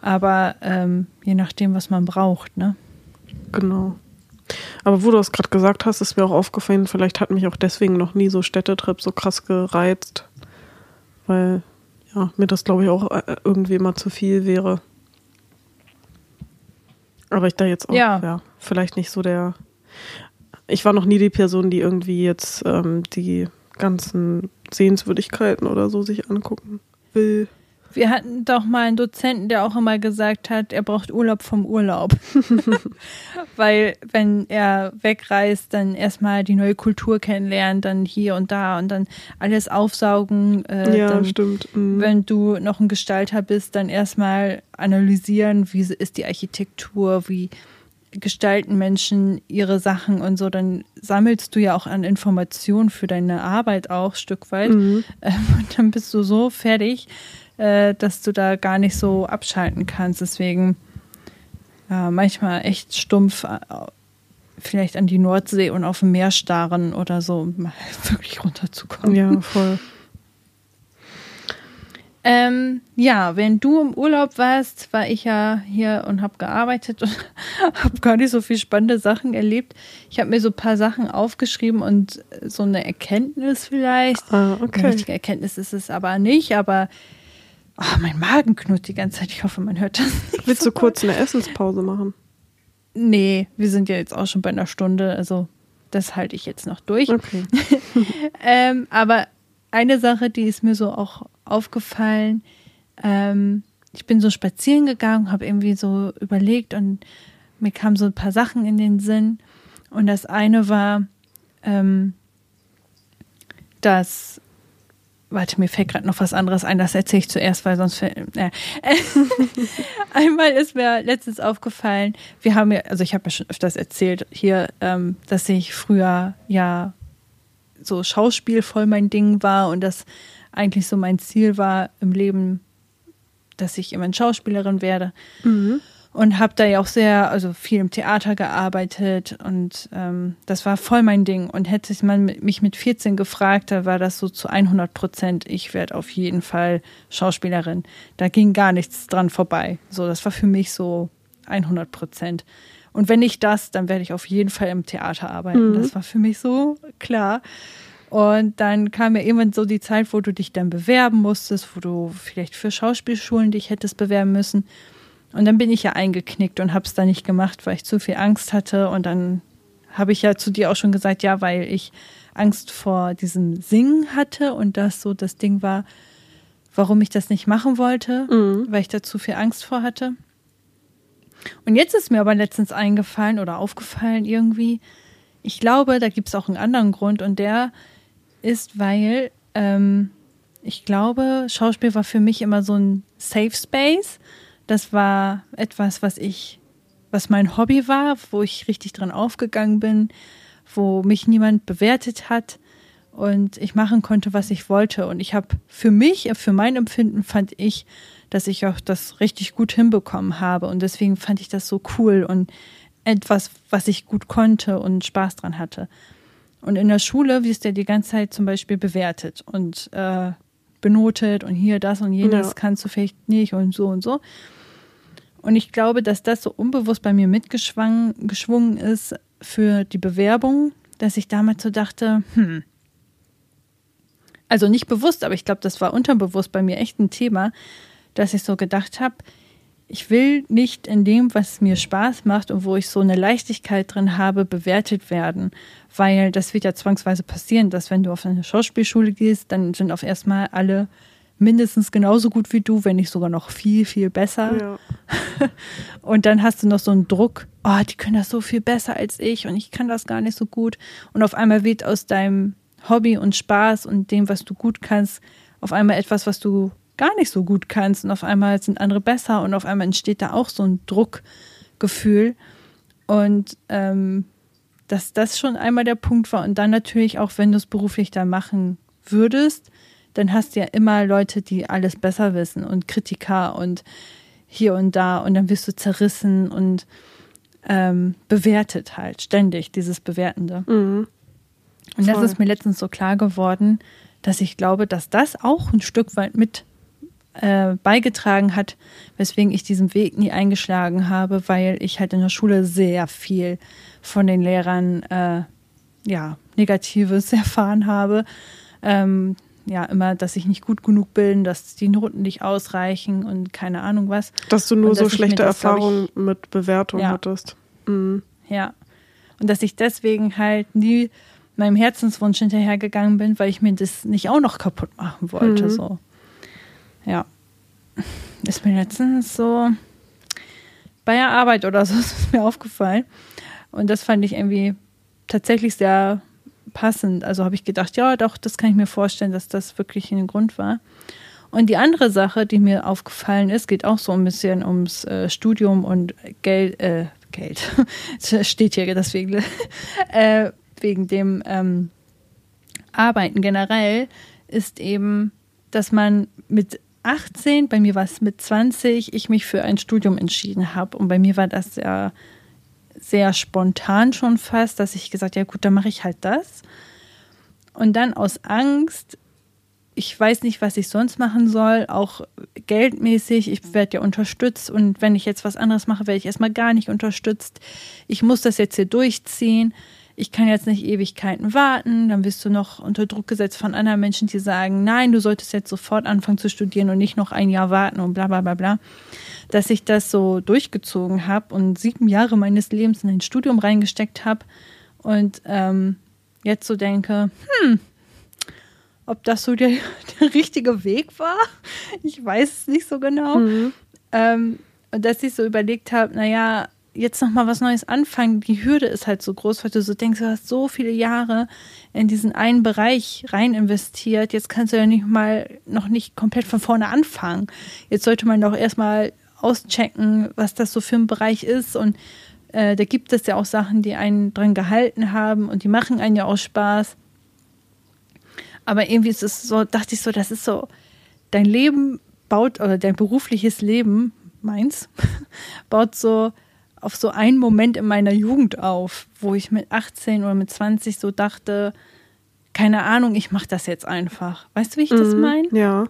Aber ähm, je nachdem, was man braucht, ne? Genau. Aber wo du es gerade gesagt hast, ist mir auch aufgefallen, vielleicht hat mich auch deswegen noch nie so Städtetrip so krass gereizt. Weil, ja, mir das glaube ich auch äh, irgendwie immer zu viel wäre. Aber ich da jetzt auch, ja. ja, vielleicht nicht so der. Ich war noch nie die Person, die irgendwie jetzt ähm, die ganzen Sehenswürdigkeiten oder so sich angucken will. Wir hatten doch mal einen Dozenten, der auch immer gesagt hat, er braucht Urlaub vom Urlaub. [LAUGHS] Weil wenn er wegreist, dann erstmal die neue Kultur kennenlernen, dann hier und da und dann alles aufsaugen. Äh, ja, dann, stimmt. Mhm. Wenn du noch ein Gestalter bist, dann erstmal analysieren, wie ist die Architektur, wie gestalten Menschen ihre Sachen und so, dann sammelst du ja auch an Informationen für deine Arbeit auch Stück weit. Mhm. Ähm, und dann bist du so fertig, äh, dass du da gar nicht so abschalten kannst. Deswegen ja, manchmal echt stumpf äh, vielleicht an die Nordsee und auf dem Meer starren oder so, um mal [LAUGHS] wirklich runterzukommen. Ja, voll. [LAUGHS] Ähm, ja, wenn du im Urlaub warst, war ich ja hier und habe gearbeitet und [LAUGHS] habe gar nicht so viele spannende Sachen erlebt. Ich habe mir so ein paar Sachen aufgeschrieben und so eine Erkenntnis vielleicht. Ah, okay. Eine richtige Erkenntnis ist es aber nicht, aber Oh, mein Magen knurrt die ganze Zeit. Ich hoffe, man hört das nicht. [LAUGHS] Willst so du kurz eine Essenspause machen? Nee, wir sind ja jetzt auch schon bei einer Stunde. Also, das halte ich jetzt noch durch. Okay. [LAUGHS] ähm, aber eine Sache, die ist mir so auch aufgefallen. Ähm, ich bin so spazieren gegangen, habe irgendwie so überlegt und mir kamen so ein paar Sachen in den Sinn. Und das eine war, ähm, dass Warte, mir fällt gerade noch was anderes ein, das erzähle ich zuerst, weil sonst. Äh. [LAUGHS] Einmal ist mir letztens aufgefallen, wir haben ja, also ich habe ja schon öfters erzählt hier, ähm, dass ich früher ja so Schauspiel voll mein Ding war und das eigentlich so mein Ziel war im Leben, dass ich immer Schauspielerin werde. Mhm und habe da ja auch sehr, also viel im Theater gearbeitet und ähm, das war voll mein Ding. Und hätte man mich mit 14 gefragt, da war das so zu 100 Prozent, ich werde auf jeden Fall Schauspielerin. Da ging gar nichts dran vorbei. So, das war für mich so 100 Prozent. Und wenn nicht das, dann werde ich auf jeden Fall im Theater arbeiten. Mhm. Das war für mich so klar. Und dann kam ja irgendwann so die Zeit, wo du dich dann bewerben musstest, wo du vielleicht für Schauspielschulen dich hättest bewerben müssen. Und dann bin ich ja eingeknickt und habe es da nicht gemacht, weil ich zu viel Angst hatte. Und dann habe ich ja zu dir auch schon gesagt, ja, weil ich Angst vor diesem Singen hatte und das so das Ding war, warum ich das nicht machen wollte, mhm. weil ich da zu viel Angst vor hatte. Und jetzt ist mir aber letztens eingefallen oder aufgefallen irgendwie, ich glaube, da gibt es auch einen anderen Grund und der ist, weil ähm, ich glaube, Schauspiel war für mich immer so ein Safe Space. Das war etwas, was ich, was mein Hobby war, wo ich richtig dran aufgegangen bin, wo mich niemand bewertet hat und ich machen konnte, was ich wollte. Und ich habe für mich, für mein Empfinden fand ich, dass ich auch das richtig gut hinbekommen habe. Und deswegen fand ich das so cool und etwas, was ich gut konnte und Spaß dran hatte. Und in der Schule wirst du ja die ganze Zeit zum Beispiel bewertet und äh, benotet und hier das und jenes ja. kannst du vielleicht nicht und so und so. Und ich glaube, dass das so unbewusst bei mir mitgeschwungen ist für die Bewerbung, dass ich damals so dachte, hm, also nicht bewusst, aber ich glaube, das war unterbewusst bei mir echt ein Thema, dass ich so gedacht habe, ich will nicht in dem, was mir Spaß macht und wo ich so eine Leichtigkeit drin habe, bewertet werden. Weil das wird ja zwangsweise passieren, dass wenn du auf eine Schauspielschule gehst, dann sind auf erstmal alle mindestens genauso gut wie du, wenn nicht sogar noch viel, viel besser. Ja. [LAUGHS] Und dann hast du noch so einen Druck, oh, die können das so viel besser als ich und ich kann das gar nicht so gut. Und auf einmal wird aus deinem Hobby und Spaß und dem, was du gut kannst, auf einmal etwas, was du gar nicht so gut kannst und auf einmal sind andere besser und auf einmal entsteht da auch so ein Druckgefühl und ähm, dass das schon einmal der Punkt war und dann natürlich auch, wenn du es beruflich da machen würdest, dann hast du ja immer Leute, die alles besser wissen und Kritiker und hier und da und dann wirst du zerrissen und ähm, bewertet halt ständig, dieses Bewertende. Mhm. Und das ist mir letztens so klar geworden, dass ich glaube, dass das auch ein Stück weit mit äh, beigetragen hat, weswegen ich diesen Weg nie eingeschlagen habe, weil ich halt in der Schule sehr viel von den Lehrern äh, ja Negatives [LAUGHS] erfahren habe. Ähm, ja, immer, dass ich nicht gut genug bin, dass die Noten nicht ausreichen und keine Ahnung was. Dass du nur dass so schlechte Erfahrungen mit Bewertung ja, hattest. Mhm. Ja. Und dass ich deswegen halt nie meinem Herzenswunsch hinterhergegangen bin, weil ich mir das nicht auch noch kaputt machen wollte. Mhm. So. Ja. Ist mir letztens so bei der Arbeit oder so [LAUGHS] ist mir aufgefallen. Und das fand ich irgendwie tatsächlich sehr passend. Also habe ich gedacht, ja, doch, das kann ich mir vorstellen, dass das wirklich ein Grund war. Und die andere Sache, die mir aufgefallen ist, geht auch so ein bisschen ums äh, Studium und Geld, äh, Geld, [LAUGHS] steht hier deswegen, [LAUGHS] äh, wegen dem ähm, Arbeiten generell, ist eben, dass man mit 18, bei mir war es mit 20, ich mich für ein Studium entschieden habe. Und bei mir war das ja sehr spontan schon fast, dass ich gesagt, ja gut, dann mache ich halt das. Und dann aus Angst, ich weiß nicht, was ich sonst machen soll, auch geldmäßig, ich werde ja unterstützt und wenn ich jetzt was anderes mache, werde ich erstmal gar nicht unterstützt. Ich muss das jetzt hier durchziehen ich kann jetzt nicht Ewigkeiten warten, dann wirst du noch unter Druck gesetzt von anderen Menschen, die sagen, nein, du solltest jetzt sofort anfangen zu studieren und nicht noch ein Jahr warten und bla bla bla bla. Dass ich das so durchgezogen habe und sieben Jahre meines Lebens in ein Studium reingesteckt habe und ähm, jetzt so denke, hm, ob das so der, [LAUGHS] der richtige Weg war, ich weiß es nicht so genau. Mhm. Ähm, und dass ich so überlegt habe, naja, jetzt noch mal was Neues anfangen, die Hürde ist halt so groß, weil du so denkst, du hast so viele Jahre in diesen einen Bereich rein investiert. Jetzt kannst du ja nicht mal noch nicht komplett von vorne anfangen. Jetzt sollte man doch erstmal auschecken, was das so für ein Bereich ist und äh, da gibt es ja auch Sachen, die einen dran gehalten haben und die machen einen ja auch Spaß. Aber irgendwie ist es so, dachte ich so, das ist so, dein Leben baut, oder dein berufliches Leben, meins, [LAUGHS] baut so auf so einen Moment in meiner Jugend auf, wo ich mit 18 oder mit 20 so dachte, keine Ahnung, ich mache das jetzt einfach. Weißt du, wie ich das mhm, meine? Ja.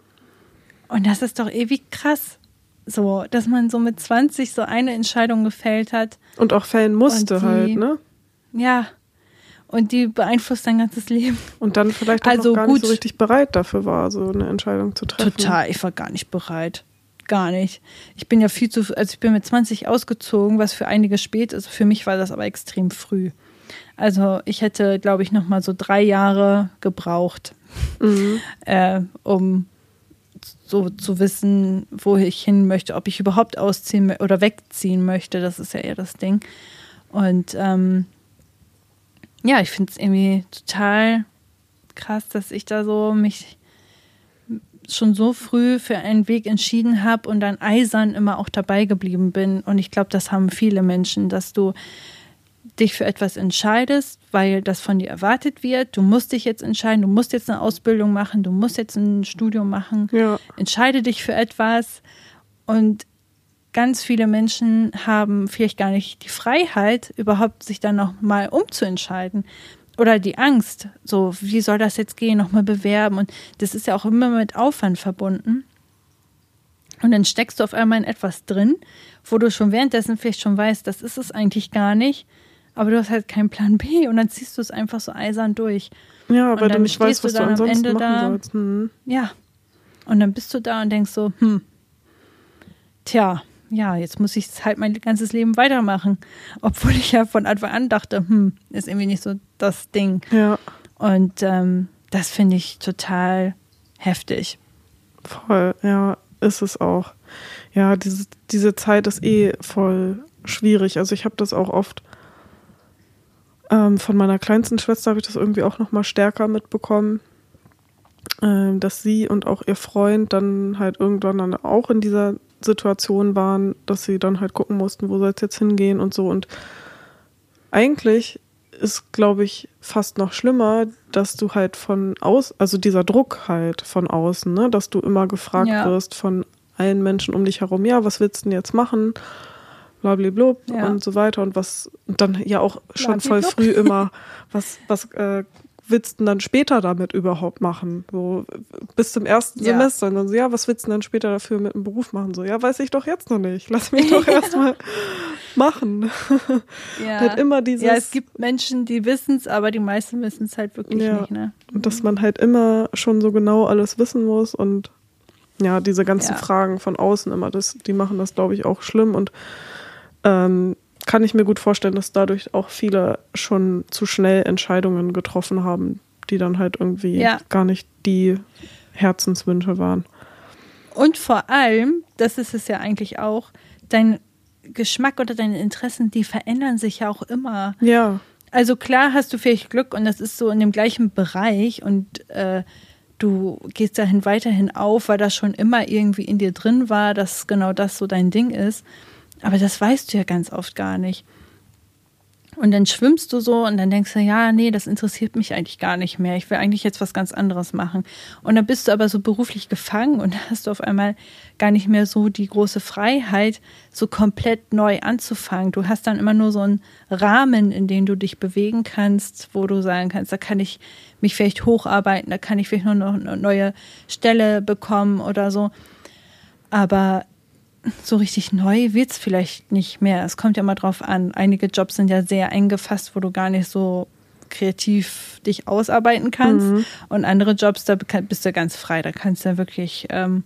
Und das ist doch ewig krass. So, dass man so mit 20 so eine Entscheidung gefällt hat. Und auch fällen musste die, halt, ne? Ja. Und die beeinflusst dein ganzes Leben. Und dann vielleicht auch also gar gut. nicht so richtig bereit dafür war, so eine Entscheidung zu treffen. Total, ich war gar nicht bereit gar nicht. Ich bin ja viel zu, also ich bin mit 20 ausgezogen, was für einige spät ist. Für mich war das aber extrem früh. Also ich hätte, glaube ich, noch mal so drei Jahre gebraucht, mhm. äh, um so zu wissen, wo ich hin möchte, ob ich überhaupt ausziehen oder wegziehen möchte. Das ist ja eher das Ding. Und ähm, ja, ich finde es irgendwie total krass, dass ich da so mich schon so früh für einen Weg entschieden habe und dann eisern immer auch dabei geblieben bin. Und ich glaube, das haben viele Menschen, dass du dich für etwas entscheidest, weil das von dir erwartet wird. Du musst dich jetzt entscheiden, du musst jetzt eine Ausbildung machen, du musst jetzt ein Studium machen. Ja. Entscheide dich für etwas. Und ganz viele Menschen haben vielleicht gar nicht die Freiheit, überhaupt sich dann noch mal umzuentscheiden. Oder die Angst, so, wie soll das jetzt gehen, nochmal bewerben. Und das ist ja auch immer mit Aufwand verbunden. Und dann steckst du auf einmal in etwas drin, wo du schon währenddessen vielleicht schon weißt, das ist es eigentlich gar nicht aber du hast halt keinen Plan B und dann ziehst du es einfach so eisern durch. Ja, weil du nicht weißt, was du, du ansonsten Ende machen da, sollst. Hm. Ja. Und dann bist du da und denkst so, hm, tja, ja, jetzt muss ich halt mein ganzes Leben weitermachen. Obwohl ich ja von Anfang an dachte, hm, ist irgendwie nicht so das Ding. Ja. Und ähm, das finde ich total heftig. Voll, ja, ist es auch. Ja, diese, diese Zeit ist eh voll schwierig. Also ich habe das auch oft ähm, von meiner kleinsten Schwester habe ich das irgendwie auch noch mal stärker mitbekommen, ähm, dass sie und auch ihr Freund dann halt irgendwann dann auch in dieser Situation waren, dass sie dann halt gucken mussten, wo soll es jetzt hingehen und so. Und eigentlich ist, glaube ich, fast noch schlimmer, dass du halt von aus, also dieser Druck halt von außen, ne, dass du immer gefragt ja. wirst von allen Menschen um dich herum, ja, was willst du denn jetzt machen? blablabla ja. und so weiter und was und dann ja auch schon voll früh immer, [LAUGHS] was, was äh, willst du dann später damit überhaupt machen? So bis zum ersten ja. Semester. Und dann so, ja, was willst du dann später dafür mit dem Beruf machen? So, ja, weiß ich doch jetzt noch nicht. Lass mich doch [LAUGHS] erstmal machen. Ja. halt immer dieses. Ja, es gibt Menschen, die wissen es, aber die meisten wissen es halt wirklich ja. nicht, ne? Und dass man halt immer schon so genau alles wissen muss und ja, diese ganzen ja. Fragen von außen immer, das, die machen das, glaube ich, auch schlimm und ähm, kann ich mir gut vorstellen, dass dadurch auch viele schon zu schnell Entscheidungen getroffen haben, die dann halt irgendwie ja. gar nicht die Herzenswünsche waren. Und vor allem, das ist es ja eigentlich auch, dein Geschmack oder deine Interessen, die verändern sich ja auch immer. Ja. Also klar hast du vielleicht Glück und das ist so in dem gleichen Bereich und äh, du gehst dahin weiterhin auf, weil das schon immer irgendwie in dir drin war, dass genau das so dein Ding ist. Aber das weißt du ja ganz oft gar nicht. Und dann schwimmst du so und dann denkst du, ja, nee, das interessiert mich eigentlich gar nicht mehr. Ich will eigentlich jetzt was ganz anderes machen. Und dann bist du aber so beruflich gefangen und [LAUGHS] hast du auf einmal gar nicht mehr so die große Freiheit, so komplett neu anzufangen. Du hast dann immer nur so einen Rahmen, in dem du dich bewegen kannst, wo du sagen kannst, da kann ich mich vielleicht hocharbeiten, da kann ich vielleicht nur noch eine neue Stelle bekommen oder so. Aber so richtig neu wird es vielleicht nicht mehr. Es kommt ja mal drauf an. Einige Jobs sind ja sehr eingefasst, wo du gar nicht so kreativ dich ausarbeiten kannst. Mhm. Und andere Jobs, da bist du ganz frei. Da kannst du ja wirklich ähm,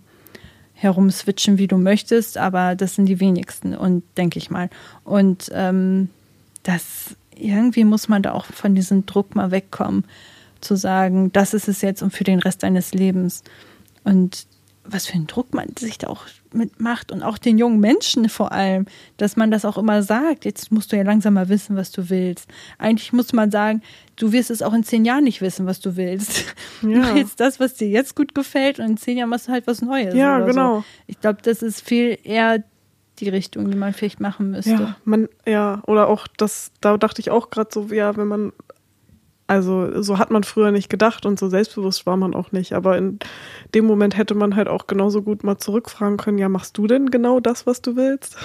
herumswitchen, wie du möchtest. Aber das sind die wenigsten, und denke ich mal. Und ähm, das irgendwie muss man da auch von diesem Druck mal wegkommen, zu sagen, das ist es jetzt und für den Rest deines Lebens. Und was für einen Druck man sich da auch mitmacht und auch den jungen Menschen vor allem, dass man das auch immer sagt. Jetzt musst du ja langsam mal wissen, was du willst. Eigentlich muss man sagen, du wirst es auch in zehn Jahren nicht wissen, was du willst. Ja. Du willst das, was dir jetzt gut gefällt und in zehn Jahren machst du halt was Neues. Ja, genau. So. Ich glaube, das ist viel eher die Richtung, die man vielleicht machen müsste. Ja, man, ja, oder auch das, da dachte ich auch gerade so, ja, wenn man also so hat man früher nicht gedacht und so selbstbewusst war man auch nicht. Aber in dem Moment hätte man halt auch genauso gut mal zurückfragen können, ja, machst du denn genau das, was du willst?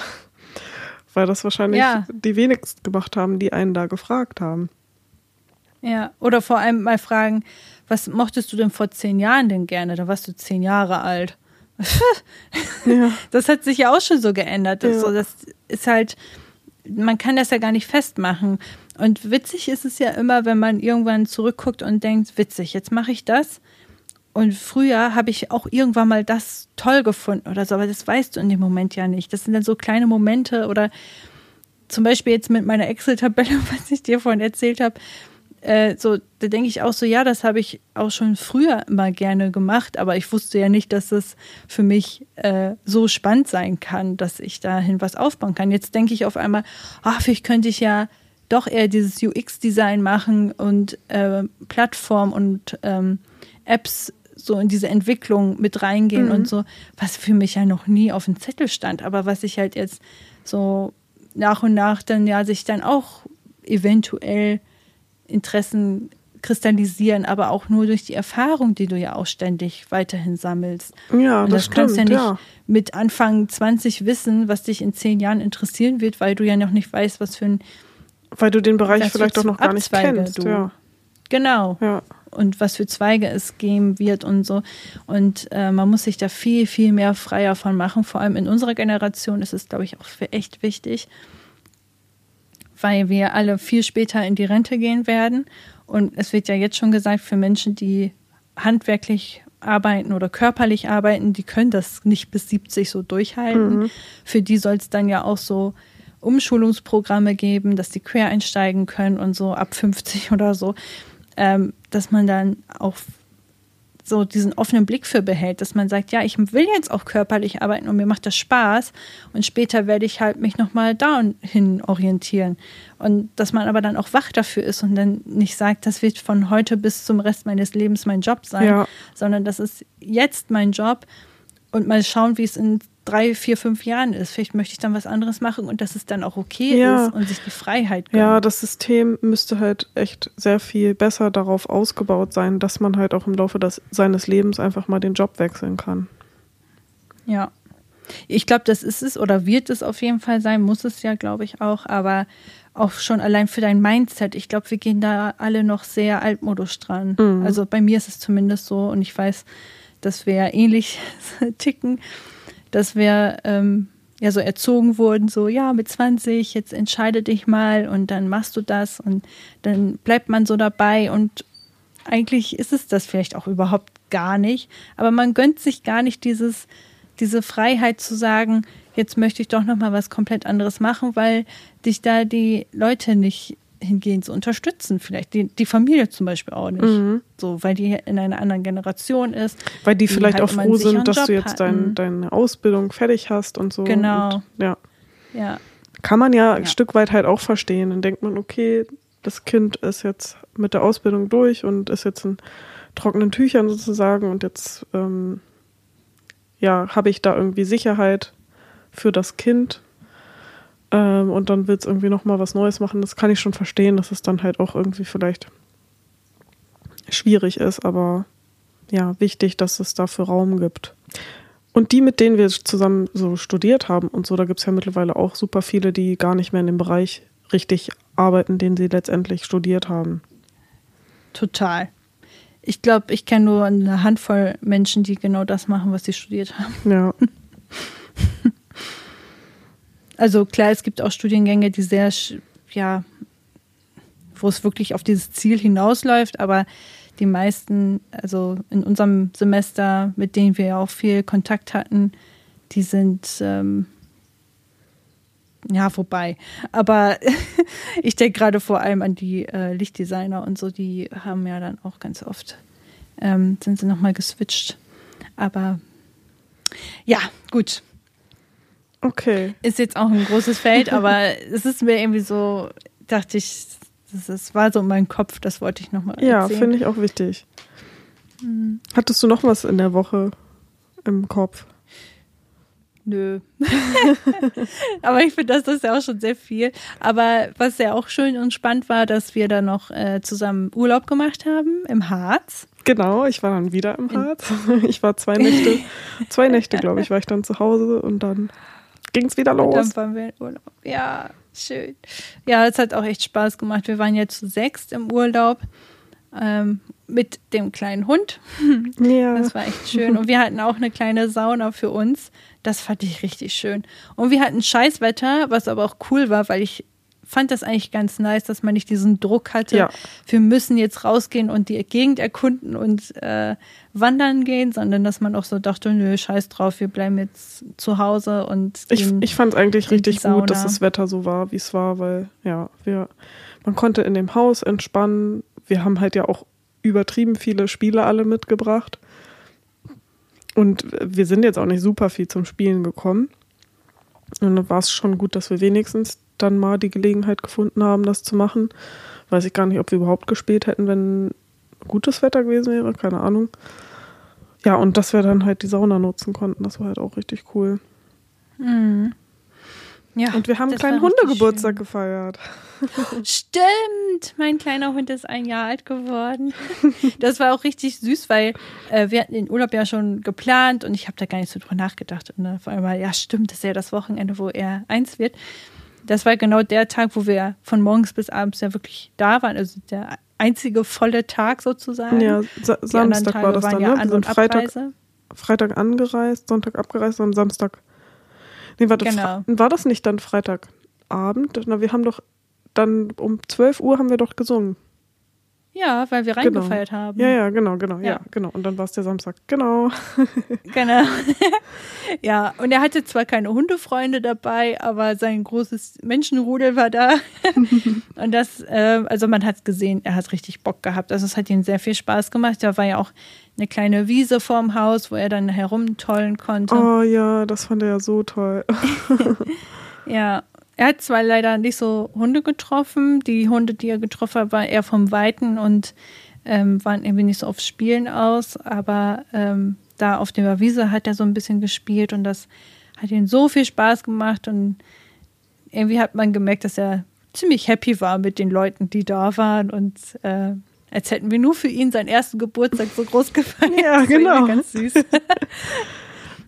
[LAUGHS] Weil das wahrscheinlich ja. die wenigsten gemacht haben, die einen da gefragt haben. Ja, oder vor allem mal fragen, was mochtest du denn vor zehn Jahren denn gerne? Da warst du zehn Jahre alt. [LAUGHS] ja. Das hat sich ja auch schon so geändert. Ja. so, das ist halt, man kann das ja gar nicht festmachen. Und witzig ist es ja immer, wenn man irgendwann zurückguckt und denkt, witzig, jetzt mache ich das. Und früher habe ich auch irgendwann mal das toll gefunden oder so, aber das weißt du in dem Moment ja nicht. Das sind dann so kleine Momente oder zum Beispiel jetzt mit meiner Excel-Tabelle, [LAUGHS] was ich dir vorhin erzählt habe, äh, so, da denke ich auch so, ja, das habe ich auch schon früher immer gerne gemacht, aber ich wusste ja nicht, dass es für mich äh, so spannend sein kann, dass ich dahin was aufbauen kann. Jetzt denke ich auf einmal, ach, vielleicht könnte ich ja doch eher dieses UX-Design machen und äh, Plattform und ähm, Apps so in diese Entwicklung mit reingehen Mhm. und so, was für mich ja noch nie auf dem Zettel stand, aber was ich halt jetzt so nach und nach dann ja sich dann auch eventuell Interessen kristallisieren, aber auch nur durch die Erfahrung, die du ja auch ständig weiterhin sammelst. Ja, Und das, das, kannst stimmt, ja nicht ja. mit Anfang 20 wissen, was dich in zehn Jahren interessieren wird, weil du ja noch nicht weißt, was für ein Weil du den Bereich vielleicht auch noch gar nicht Abzweige kennst. du- Ja, genau ja. und was für Zweige es geben wird und so. Und äh, man muss sich da viel, viel mehr freier von machen. Vor allem in unserer Generation ist es, glaube ich, auch für echt wichtig, weil wir alle viel später in die Rente gehen werden. Und es wird ja jetzt schon gesagt, für Menschen, die handwerklich arbeiten oder körperlich arbeiten, die können das nicht bis 70 so durchhalten. Für die soll es dann ja auch so Umschulungsprogramme geben, dass die quer einsteigen können und so ab 50 oder so, ähm, dass man dann auch so diesen offenen Blick für behält, dass man sagt, ja, ich will jetzt auch körperlich arbeiten und mir macht das Spaß und später werde ich halt mich nochmal dahin orientieren. Und dass man aber dann auch wach dafür ist und dann nicht sagt, das wird von heute bis zum Rest meines Lebens mein Job sein, Ja. sondern das ist jetzt mein Job und mal schauen, wie es in drei, vier, fünf Jahren ist. Vielleicht möchte ich dann was anderes machen und dass es dann auch okay Ja. ist und sich die Freiheit gönnt. Ja, das System müsste halt echt sehr viel besser darauf ausgebaut sein, dass man halt auch im Laufe des, seines Lebens einfach mal den Job wechseln kann. Ja. Ich glaube, das ist es oder wird es auf jeden Fall sein, muss es ja, glaube ich, auch, aber auch schon allein für dein Mindset. Ich glaube, wir gehen da alle noch sehr altmodisch dran. Also bei mir ist es zumindest so und ich weiß, dass wir ähnlich [LAUGHS] ticken, dass wir ähm, ja so erzogen wurden, so ja, mit 20, jetzt entscheide dich mal und dann machst du das und dann bleibt man so dabei und eigentlich ist es das vielleicht auch überhaupt gar nicht, aber man gönnt sich gar nicht dieses, diese Freiheit zu sagen, jetzt möchte ich doch noch mal was komplett anderes machen, weil dich da die Leute nicht hingehend so unterstützen, vielleicht die, die Familie zum Beispiel auch nicht, so weil die in einer anderen Generation ist, Weil die vielleicht halt auch froh sind, dass Job du jetzt dein, deine Ausbildung fertig hast und so. Genau. Und, ja. ja, Kann man ja, ein Ja. Stück weit halt auch verstehen. Dann denkt man, okay, das Kind ist jetzt mit der Ausbildung durch und ist jetzt in trockenen Tüchern sozusagen und jetzt ähm, ja, habe ich da irgendwie Sicherheit für das Kind. Ähm, und dann wird es irgendwie nochmal was Neues machen. Das kann ich schon verstehen, dass es dann halt auch irgendwie vielleicht schwierig ist, aber ja, wichtig, dass es dafür Raum gibt. Und die, mit denen wir zusammen so studiert haben und so, da gibt es ja mittlerweile auch super viele, die gar nicht mehr in dem Bereich richtig arbeiten, den sie letztendlich studiert haben. total. Ich glaube, ich kenne nur eine Handvoll Menschen, die genau das machen, was sie studiert haben. Ja, [LAUGHS] Also klar, es gibt auch Studiengänge, die sehr, ja, wo es wirklich auf dieses Ziel hinausläuft, aber die meisten, also in unserem Semester, mit denen wir ja auch viel Kontakt hatten, die sind, ähm, ja, vorbei. Aber [LAUGHS] ich denke gerade vor allem an die äh, Lichtdesigner und so, die haben ja dann auch ganz oft, ähm, sind sie nochmal geswitcht. Aber ja, gut. Okay. Ist jetzt auch ein großes Feld, aber [LAUGHS] es ist mir irgendwie so, dachte ich, das, das war so in meinem Kopf, das wollte ich nochmal Ja, erzählen. finde ich auch wichtig. Mhm. Hattest du noch was in der Woche im Kopf? Nö. [LAUGHS] aber ich finde, das ist ja auch schon sehr viel. Aber was ja auch schön und spannend war, dass wir da noch äh, zusammen Urlaub gemacht haben im Harz. Genau, ich war dann wieder im Harz. [LAUGHS] Ich war zwei Nächte, zwei Nächte, glaube ich, war ich dann zu Hause und dann ging es wieder Und los. dann waren wir in Urlaub. Ja, schön. Ja, es hat auch echt Spaß gemacht. Wir waren jetzt zu sechst im Urlaub ähm, mit dem kleinen Hund. [LAUGHS] Ja, Das war echt schön. Und wir hatten auch eine kleine Sauna für uns. Das fand ich richtig schön. Und wir hatten Scheißwetter, was aber auch cool war, weil ich fand das eigentlich ganz nice, dass man nicht diesen Druck hatte. Ja. Wir müssen jetzt rausgehen und die Gegend erkunden und äh, wandern gehen, sondern dass man auch so dachte, nö, scheiß drauf, wir bleiben jetzt zu Hause und ich, gehen ich fand es eigentlich richtig gut, dass das Wetter so war, wie es war, weil ja, wir, man konnte in dem Haus entspannen. Wir haben halt ja auch übertrieben viele Spiele alle mitgebracht. Und wir sind jetzt auch nicht super viel zum Spielen gekommen. Und dann war es schon gut, dass wir wenigstens dann mal die Gelegenheit gefunden haben, das zu machen. Weiß ich gar nicht, ob wir überhaupt gespielt hätten, wenn gutes Wetter gewesen wäre, keine Ahnung. ja, und dass wir dann halt die Sauna nutzen konnten, das war halt auch richtig cool. Mhm. Ja, Und wir haben einen kleinen Hundegeburtstag gefeiert. [LAUGHS] [LAUGHS] Stimmt, mein kleiner Hund ist ein Jahr alt geworden. Das war auch richtig süß, weil äh, wir hatten den Urlaub ja schon geplant und ich habe da gar nicht so drüber nachgedacht. Und dann auf einmal, ja stimmt, das ist ja das Wochenende, wo er eins wird. Das war genau der Tag, wo wir von morgens bis abends ja wirklich da waren. Also der einzige volle Tag sozusagen. Ja, Sa Die Samstag war das dann, ja ne? Wir sind Freitag, Abreise. Freitag angereist, Sonntag abgereist und Samstag. Nee, warte, Genau. War das nicht dann Freitagabend? Na, wir haben doch dann um 12 Uhr haben wir doch gesungen. Ja, weil wir Genau. reingefeiert haben. Ja, ja, genau, genau, ja, Ja. genau. Und dann war es der Samstag. Genau. [LAUGHS] Genau. [LAUGHS] ja, und er hatte zwar keine Hundefreunde dabei, aber sein großes Menschenrudel war da. [LAUGHS] und das, äh, also man hat gesehen, er hat richtig Bock gehabt. Also es hat ihm sehr viel Spaß gemacht. Da war ja auch eine kleine Wiese vorm Haus, wo er dann herumtollen konnte. Oh ja, das fand er ja so toll. Ja, er hat zwar leider nicht so Hunde getroffen. Die Hunde, die er getroffen hat, waren eher vom Weiten und ähm, waren irgendwie nicht so auf Spielen aus. Aber ähm, da auf der Wiese hat er so ein bisschen gespielt und das hat ihm so viel Spaß gemacht. Und irgendwie hat man gemerkt, dass er ziemlich happy war mit den Leuten, die da waren. Und äh, als hätten wir nur für ihn seinen ersten Geburtstag so groß gefeiert. Ja, genau. Ganz süß. [LAUGHS]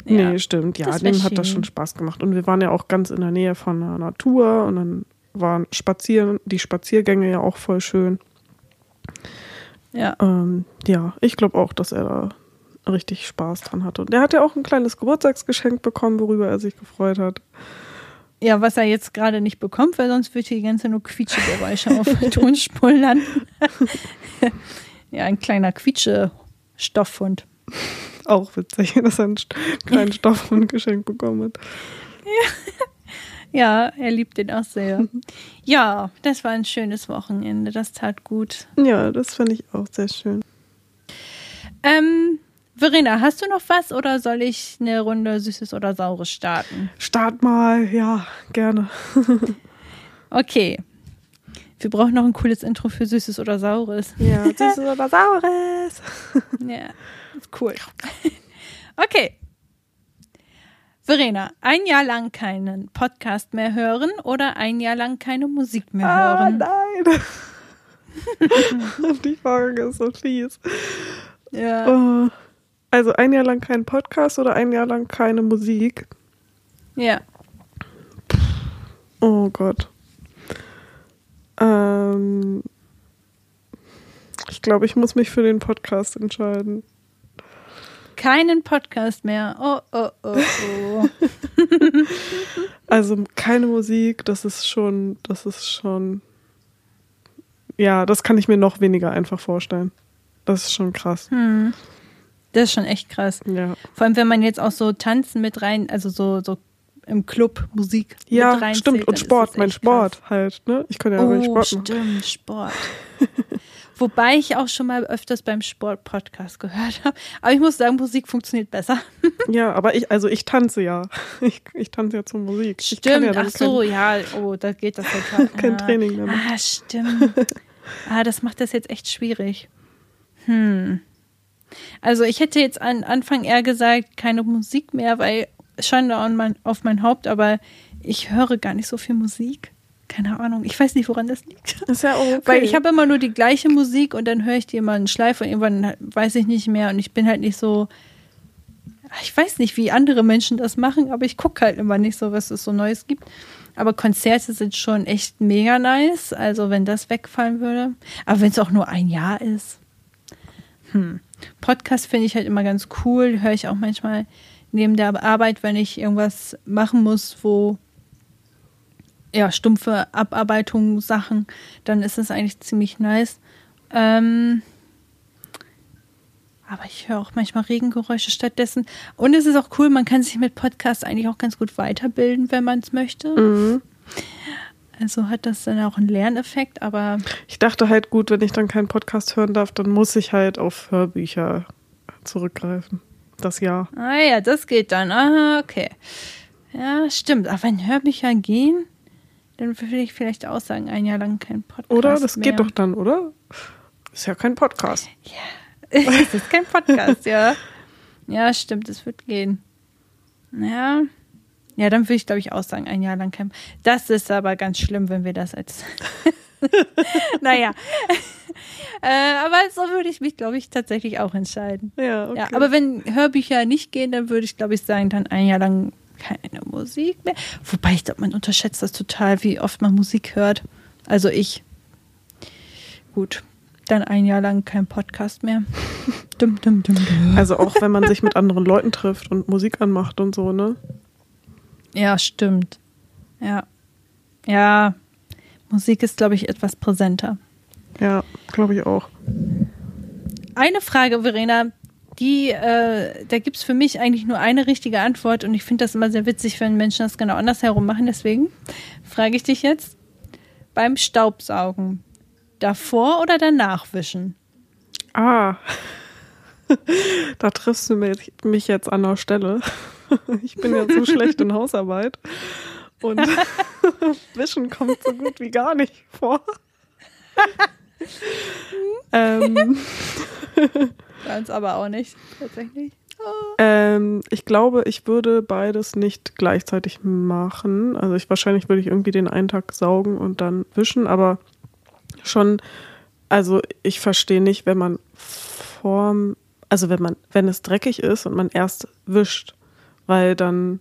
Nee, stimmt. Ja, dem hat das schon Spaß gemacht. Und wir waren ja auch ganz in der Nähe von der Natur und dann waren Spazieren, die Spaziergänge ja auch voll schön. Ja. Ähm, ja, ich glaube auch, dass er da richtig Spaß dran hatte. Und er hat ja auch ein kleines Geburtstagsgeschenk bekommen, worüber er sich gefreut hat. Ja, was er jetzt gerade nicht bekommt, weil sonst würde hier die ganze nur Quietschegeräusche auf [LAUGHS] Tonspuren landen. [LAUGHS] ja, ein kleiner Quietsche-Stoffhund. Auch witzig, [LAUGHS] dass er einen kleinen Stoffhund geschenkt bekommen hat. [LAUGHS] Ja, er liebt den auch sehr. [LAUGHS] Ja, das war ein schönes Wochenende. Das tat gut. Ja, das finde ich auch sehr schön. Ähm, Verena, hast du noch was oder soll ich eine Runde Süßes oder Saures starten? Start mal, ja, gerne. Okay. Wir brauchen noch ein cooles Intro für Süßes oder Saures. Ja, süßes oder saures. Ja, cool. [LAUGHS] Okay. Verena, ein Jahr lang keinen Podcast mehr hören oder ein Jahr lang keine Musik mehr Ah, hören? nein. [LAUGHS] Die Frage ist so fies. Ja. Oh. Also ein Jahr lang kein Podcast oder ein Jahr lang keine Musik? ja. Oh Gott. Ähm, ich glaube, ich muss mich für den Podcast entscheiden. Keinen Podcast mehr. Oh, oh, oh, oh. [LAUGHS] Also keine Musik, das ist schon, das ist schon. Ja, das kann ich mir noch weniger einfach vorstellen. Das ist schon krass. Hm. Das ist schon echt krass. Ja. Vor allem, wenn man jetzt auch so Tanzen mit rein, also so, so im Club Musik Ja, mit reinzählt, stimmt. dann Und Sport, mein Sport krass. halt, ne? Ich könnte ja oh, Oh, Sport machen. stimmt, Sport. [LAUGHS] Wobei ich auch schon mal öfters beim Sport-Podcast gehört habe. Aber ich muss sagen, Musik funktioniert besser. [LAUGHS] Ja, aber ich, also ich tanze ja. [LAUGHS] Ich, ich tanze ja zur Musik. Stimmt, ja ach so, kein- ja, oh, da geht das total. [LAUGHS] Kein ah. Training mehr. Ah, stimmt. ah, das macht das jetzt echt schwierig. Hm. Also ich hätte jetzt an Anfang eher gesagt, keine Musik mehr, weil Schande mein, auf mein Haupt, aber ich höre gar nicht so viel Musik. Keine Ahnung. Ich weiß nicht, woran das liegt. Ist ja okay. Weil ich habe immer nur die gleiche Musik und dann höre ich die immer einen Schleif und irgendwann weiß ich nicht mehr und ich bin halt nicht so. Ich weiß nicht, wie andere Menschen das machen, aber ich gucke halt immer nicht so, was es so Neues gibt. Aber Konzerte sind schon echt mega nice. Also, wenn das wegfallen würde. Aber wenn es auch nur ein Jahr ist. Hm. Podcast finde ich halt immer ganz cool. Höre ich auch manchmal neben der Arbeit, wenn ich irgendwas machen muss, wo ja, stumpfe Abarbeitung Sachen, dann ist es eigentlich ziemlich nice. Ähm, aber ich höre auch manchmal Regengeräusche stattdessen. Und es ist auch cool, man kann sich mit Podcasts eigentlich auch ganz gut weiterbilden, wenn man es möchte. Mhm. Also hat das dann auch einen Lerneffekt, aber Ich dachte halt, gut, wenn ich dann keinen Podcast hören darf, dann muss ich halt auf Hörbücher zurückgreifen. Das Jahr. ah ja, das geht dann. Ah, okay. Ja, stimmt. Aber wenn Hörbücher gehen, dann will ich vielleicht auch sagen, ein Jahr lang kein Podcast Oder? Das mehr. geht doch dann, oder? Ist ja kein Podcast. [LAUGHS] Es ist kein Podcast, ja. Ja, stimmt, es wird gehen. Ja. Ja, dann würde ich, glaube ich, auch sagen, ein Jahr lang campen. Das ist aber ganz schlimm, wenn wir das als. [LAUGHS] naja. äh, aber so würde ich mich, glaube ich, tatsächlich auch entscheiden. Ja, okay. Ja, aber wenn Hörbücher nicht gehen, dann würde ich, glaube ich, sagen, dann ein Jahr lang keine Musik mehr. Wobei ich glaube, man unterschätzt das total, wie oft man Musik hört. Also ich. Gut, dann ein Jahr lang kein Podcast mehr. [LAUGHS] dum, dum, dum. Also auch wenn man sich mit anderen Leuten trifft und Musik anmacht und so, ne? Ja, stimmt. Ja. Ja, Musik ist, glaube ich, etwas präsenter. Ja, glaube ich auch. Eine Frage, Verena, die, äh, da gibt es für mich eigentlich nur eine richtige Antwort und ich finde das immer sehr witzig, wenn Menschen das genau andersherum machen. Deswegen frage ich dich jetzt, beim Staubsaugen, davor oder danach wischen? Ah, [LAUGHS] da triffst du mich, mich jetzt an der Stelle. [LAUGHS] Ich bin ja so [LAUGHS] schlecht in Hausarbeit und Wischen kommt so gut wie gar nicht vor. ähm, Ganz aber auch nicht, tatsächlich. ähm, ich glaube, ich würde beides nicht gleichzeitig machen. Also ich wahrscheinlich würde ich irgendwie den einen Tag saugen und dann wischen, aber schon, also ich verstehe nicht, wenn man vorm, also wenn man, wenn es dreckig ist und man erst wischt, weil dann,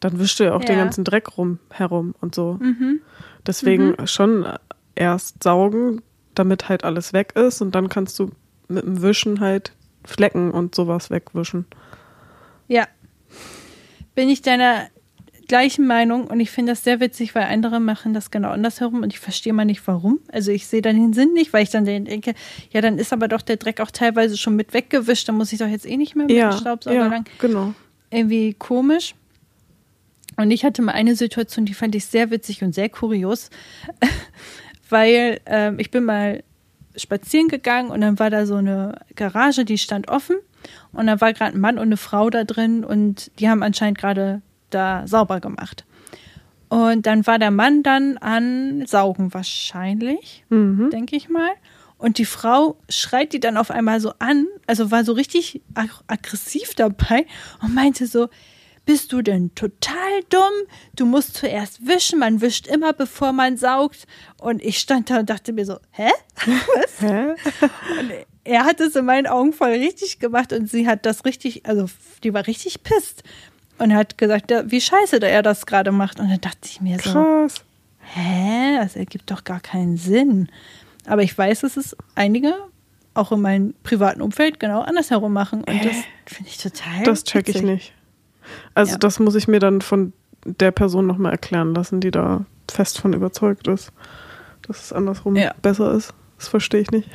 dann wischt du ja auch den Ja. ganzen Dreck rum herum und so. Mhm. Deswegen schon erst saugen, damit halt alles weg ist und dann kannst du mit dem Wischen halt Flecken und sowas wegwischen. Ja. Bin ich deiner gleichen Meinung und ich finde das sehr witzig, weil andere machen das genau andersherum und ich verstehe mal nicht warum. Also ich sehe dann den Sinn nicht, weil ich dann denke, ja, dann ist aber doch der Dreck auch teilweise schon mit weggewischt, dann muss ich doch jetzt eh nicht mehr mit Ja, dem Staubsauger ja, lang. genau. Irgendwie komisch. Und ich hatte mal eine Situation, die fand ich sehr witzig und sehr kurios, [LAUGHS] weil ähm, ich bin mal spazieren gegangen und dann war da so eine Garage, die stand offen und da war gerade ein Mann und eine Frau da drin und die haben anscheinend gerade da sauber gemacht. Und dann war der Mann dann an Saugen wahrscheinlich, Mhm. denke ich mal. Und die Frau schreit die dann auf einmal so an, also war so richtig ag aggressiv dabei und meinte so, bist du denn total dumm? Du musst zuerst wischen, man wischt immer, bevor man saugt. Und ich stand da und dachte mir so, hä? [LAUGHS] Hä? Und er hat es in meinen Augen voll richtig gemacht und sie hat das richtig, also die war richtig pisst. Und hat gesagt, wie scheiße da er das gerade macht. Und dann dachte ich mir so, Krass. hä, das ergibt doch gar keinen Sinn. Aber ich weiß, dass es einige, auch in meinem privaten Umfeld, genau andersherum machen. Und das finde ich total. Das check ich witzig. nicht. Also Ja. das muss ich mir dann von der Person nochmal erklären lassen, die da fest von überzeugt ist, dass es andersrum Ja. besser ist. Das verstehe ich nicht.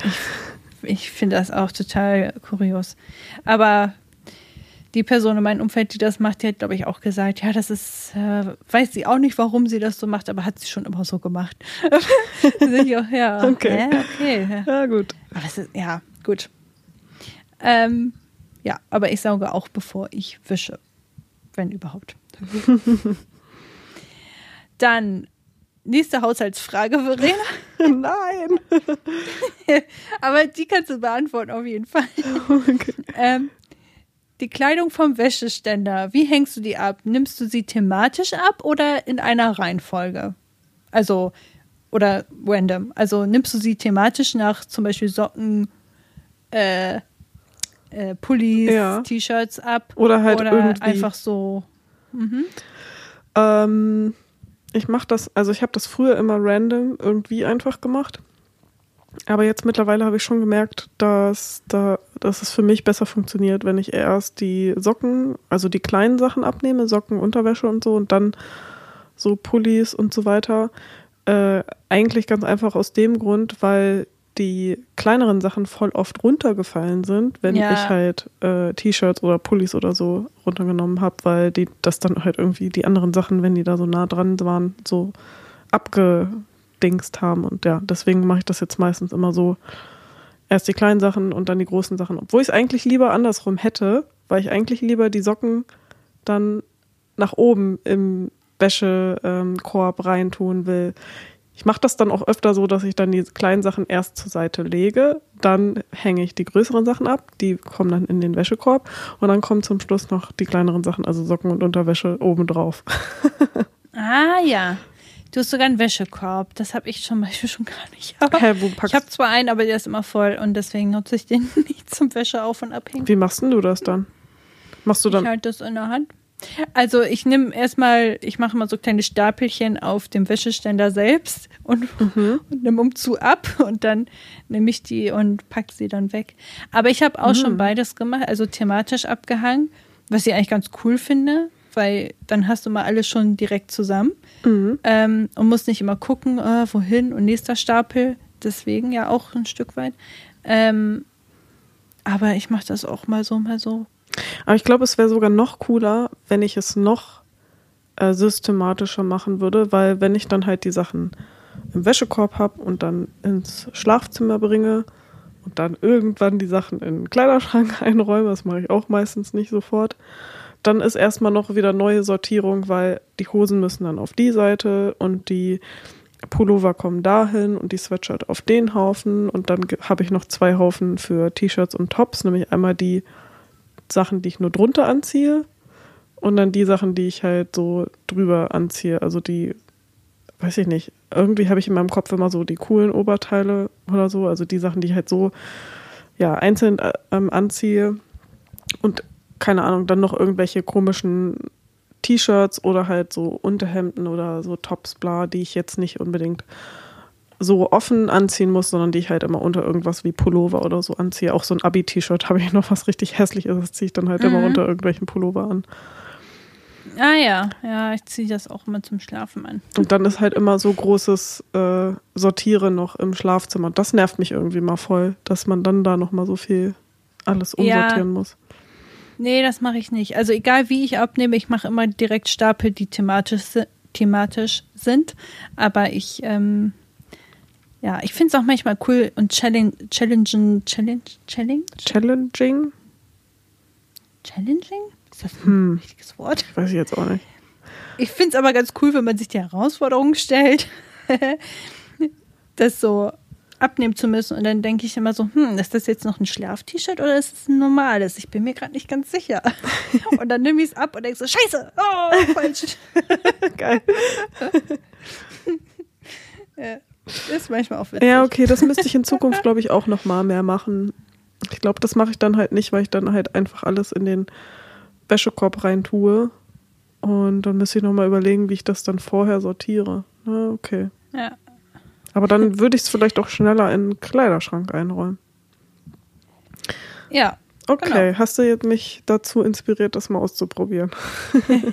Ich finde das auch total kurios. Aber die Person in meinem Umfeld, die das macht, die hat, glaube ich, auch gesagt, ja, das ist, äh, weiß sie auch nicht, warum sie das so macht, aber hat sie schon immer so gemacht. [LAUGHS] Ich auch, ja, Okay. hä, okay. ja. Gut. Ist, ja, gut. Ähm, ja, aber ich sauge auch, bevor ich wische. Wenn überhaupt. [LAUGHS] Dann nächste Haushaltsfrage, Verena. [LAUGHS] Nein. [LAUGHS] Aber die kannst du beantworten auf jeden Fall. Okay. Ähm, die Kleidung vom Wäscheständer, wie hängst du die ab? Nimmst du sie thematisch ab oder in einer Reihenfolge? Also, oder random. Also nimmst du sie thematisch nach zum Beispiel Socken, äh, äh, Pullis, Ja. T-Shirts ab? Oder halt oder irgendwie. einfach so. Ähm, ich mache das, also ich habe das früher immer random irgendwie einfach gemacht. Aber jetzt mittlerweile habe ich schon gemerkt, dass, da, dass es für mich besser funktioniert, wenn ich erst die Socken, also die kleinen Sachen abnehme, Socken, Unterwäsche und so und dann so Pullis und so weiter. Äh, eigentlich ganz einfach aus dem Grund, weil die kleineren Sachen voll oft runtergefallen sind, wenn Ja. ich halt äh, T-Shirts oder Pullis oder so runtergenommen habe, weil die das dann halt irgendwie die anderen Sachen, wenn die da so nah dran waren, so abgedingst haben. Und ja, deswegen mache ich das jetzt meistens immer so. Erst die kleinen Sachen und dann die großen Sachen. Obwohl ich es eigentlich lieber andersrum hätte, weil ich eigentlich lieber die Socken dann nach oben im Wäschekorb reintun will. Ich mache das dann auch öfter so, dass ich dann die kleinen Sachen erst zur Seite lege, dann hänge ich die größeren Sachen ab, die kommen dann in den Wäschekorb und dann kommen zum Schluss noch die kleineren Sachen, also Socken und Unterwäsche obendrauf. [LAUGHS] ah ja. Du hast sogar einen Wäschekorb. Das habe ich zum Beispiel schon gar nicht. Hä, wo ich packst habe zwar einen, aber der ist immer voll und deswegen nutze ich den [LAUGHS] nicht zum Wäsche auf und abhängen. Wie machst denn du das dann? Machst du Ich dann. halte das in der Hand. Also ich nehme erstmal, ich mache mal so kleine Stapelchen auf dem Wäscheständer selbst und, und nehme umzu ab und dann nehme ich die und pack sie dann weg. Aber ich habe auch schon beides gemacht, also thematisch abgehangen, was ich eigentlich ganz cool finde, weil dann hast du mal alles schon direkt zusammen Mhm. ähm, und musst nicht immer gucken, äh, wohin und nächster Stapel. Deswegen ja auch ein Stück weit. Ähm, aber ich mache das auch mal so, mal so. Aber ich glaube, es wäre sogar noch cooler, wenn ich es noch äh, systematischer machen würde, weil wenn ich dann halt die Sachen im Wäschekorb habe und dann ins Schlafzimmer bringe und dann irgendwann die Sachen in den Kleiderschrank [LAUGHS] einräume, das mache ich auch meistens nicht sofort, dann ist erstmal noch wieder neue Sortierung, weil die Hosen müssen dann auf die Seite und die Pullover kommen dahin und die Sweatshirt auf den Haufen und dann habe ich noch zwei Haufen für T-Shirts und Tops, nämlich einmal die Sachen, die ich nur drunter anziehe und dann die Sachen, die ich halt so drüber anziehe. Also die, weiß ich nicht, irgendwie habe ich in meinem Kopf immer so die coolen Oberteile oder so, also die Sachen, die ich halt so ja einzeln äh, ähm, anziehe und keine Ahnung, dann noch irgendwelche komischen T-Shirts oder halt so Unterhemden oder so Tops, bla, die ich jetzt nicht unbedingt so offen anziehen muss, sondern die ich halt immer unter irgendwas wie Pullover oder so anziehe. Auch so ein Abi-T-Shirt habe ich noch was richtig hässliches, das ziehe ich dann halt immer Mhm. unter irgendwelchen Pullover an. Ah ja, ja, ich ziehe das auch immer zum Schlafen an. Und dann ist halt immer so großes äh, Sortieren noch im Schlafzimmer. Das nervt mich irgendwie mal voll, dass man dann da noch mal so viel alles Ja. umsortieren muss. Nee, das mache ich nicht. Also egal wie ich abnehme, ich mache immer direkt Stapel, die thematisch, thematisch sind. Aber ich, ähm, ja, ich finde es auch manchmal cool und challenge, challenging, challenge, challenge, Challenging? challenging? Ist das ein Hm. richtiges Wort? Weiß ich jetzt auch nicht. Ich finde es aber ganz cool, wenn man sich die Herausforderung stellt, [LAUGHS] das so abnehmen zu müssen. Und dann denke ich immer so, hm, ist das jetzt noch ein Schlaf-T-Shirt oder ist es ein normales? Ich bin mir gerade nicht ganz sicher. [LAUGHS] Und dann nehme ich es ab und denke so, scheiße, oh, falsch. [LAUGHS] Geil. ja, ist manchmal auch witzig. Ja, okay, das müsste ich in Zukunft, glaube ich, auch noch mal mehr machen. Ich glaube, das mache ich dann halt nicht, weil ich dann halt einfach alles in den Wäschekorb rein tue. Und dann müsste ich noch mal überlegen, wie ich das dann vorher sortiere. Na, okay. Ja. Aber dann würde ich es vielleicht auch schneller in den Kleiderschrank einräumen. ja, Okay, Genau. hast du jetzt mich dazu inspiriert, das mal auszuprobieren? [LAUGHS]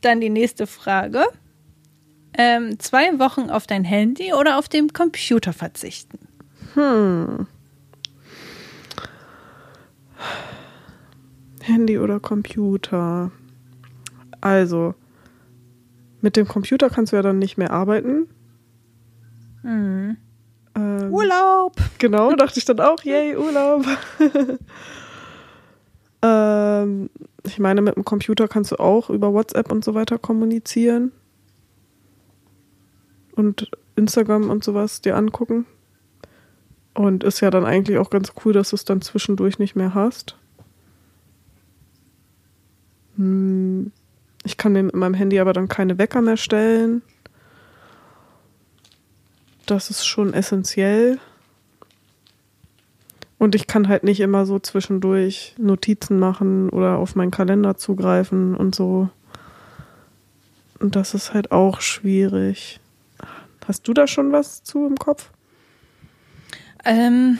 dann die nächste Frage. Ähm, zwei Wochen auf dein Handy oder auf dem Computer verzichten? Hm. Handy oder Computer? Also, mit dem Computer kannst du ja dann nicht mehr arbeiten. Hm. Ähm, Urlaub. Genau, [LAUGHS] dachte ich dann auch, yay, Urlaub. [LAUGHS] ähm, ich meine, mit dem Computer kannst du auch über WhatsApp und so weiter kommunizieren. Und Instagram und sowas dir angucken. Und ist ja dann eigentlich auch ganz cool, dass du es dann zwischendurch nicht mehr hast. Hm, Ich kann mir mit meinem Handy aber dann keine Wecker mehr stellen. Das ist schon essentiell. Und ich kann halt nicht immer so zwischendurch Notizen machen oder auf meinen Kalender zugreifen und so. Und das ist halt auch schwierig. Hast du da schon was zu im Kopf? Ähm,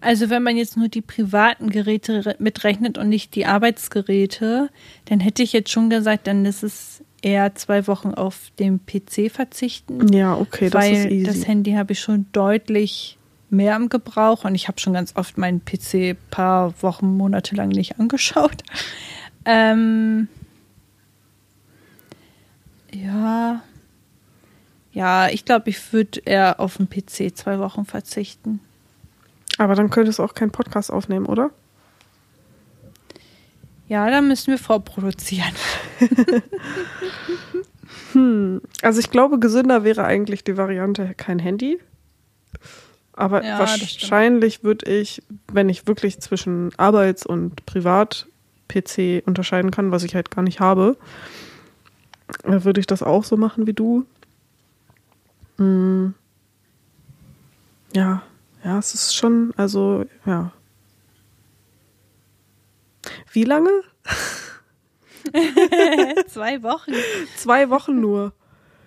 also wenn man jetzt nur die privaten Geräte re- mitrechnet und nicht die Arbeitsgeräte, dann hätte ich jetzt schon gesagt, dann ist es eher zwei Wochen auf dem PC verzichten. Ja, okay, das weil ist easy. das Handy habe ich schon deutlich mehr im Gebrauch und ich habe schon ganz oft meinen PC paar Wochen, Monate lang nicht angeschaut. [LAUGHS] Ähm, ja, ja, ich glaube, ich würde eher auf den PC zwei Wochen verzichten. Aber dann könntest du auch keinen Podcast aufnehmen, oder? Ja, da müssen wir vorproduzieren. [LAUGHS] Hm, also ich glaube, gesünder wäre eigentlich die Variante kein Handy. Aber Ja, wahrscheinlich würde ich, wenn ich wirklich zwischen Arbeits- und Privat-PC unterscheiden kann, was ich halt gar nicht habe, äh, würde ich das auch so machen wie du. Hm. Ja, ja, es ist schon, also, ja. Wie lange? [LAUGHS] Zwei Wochen. Zwei Wochen nur.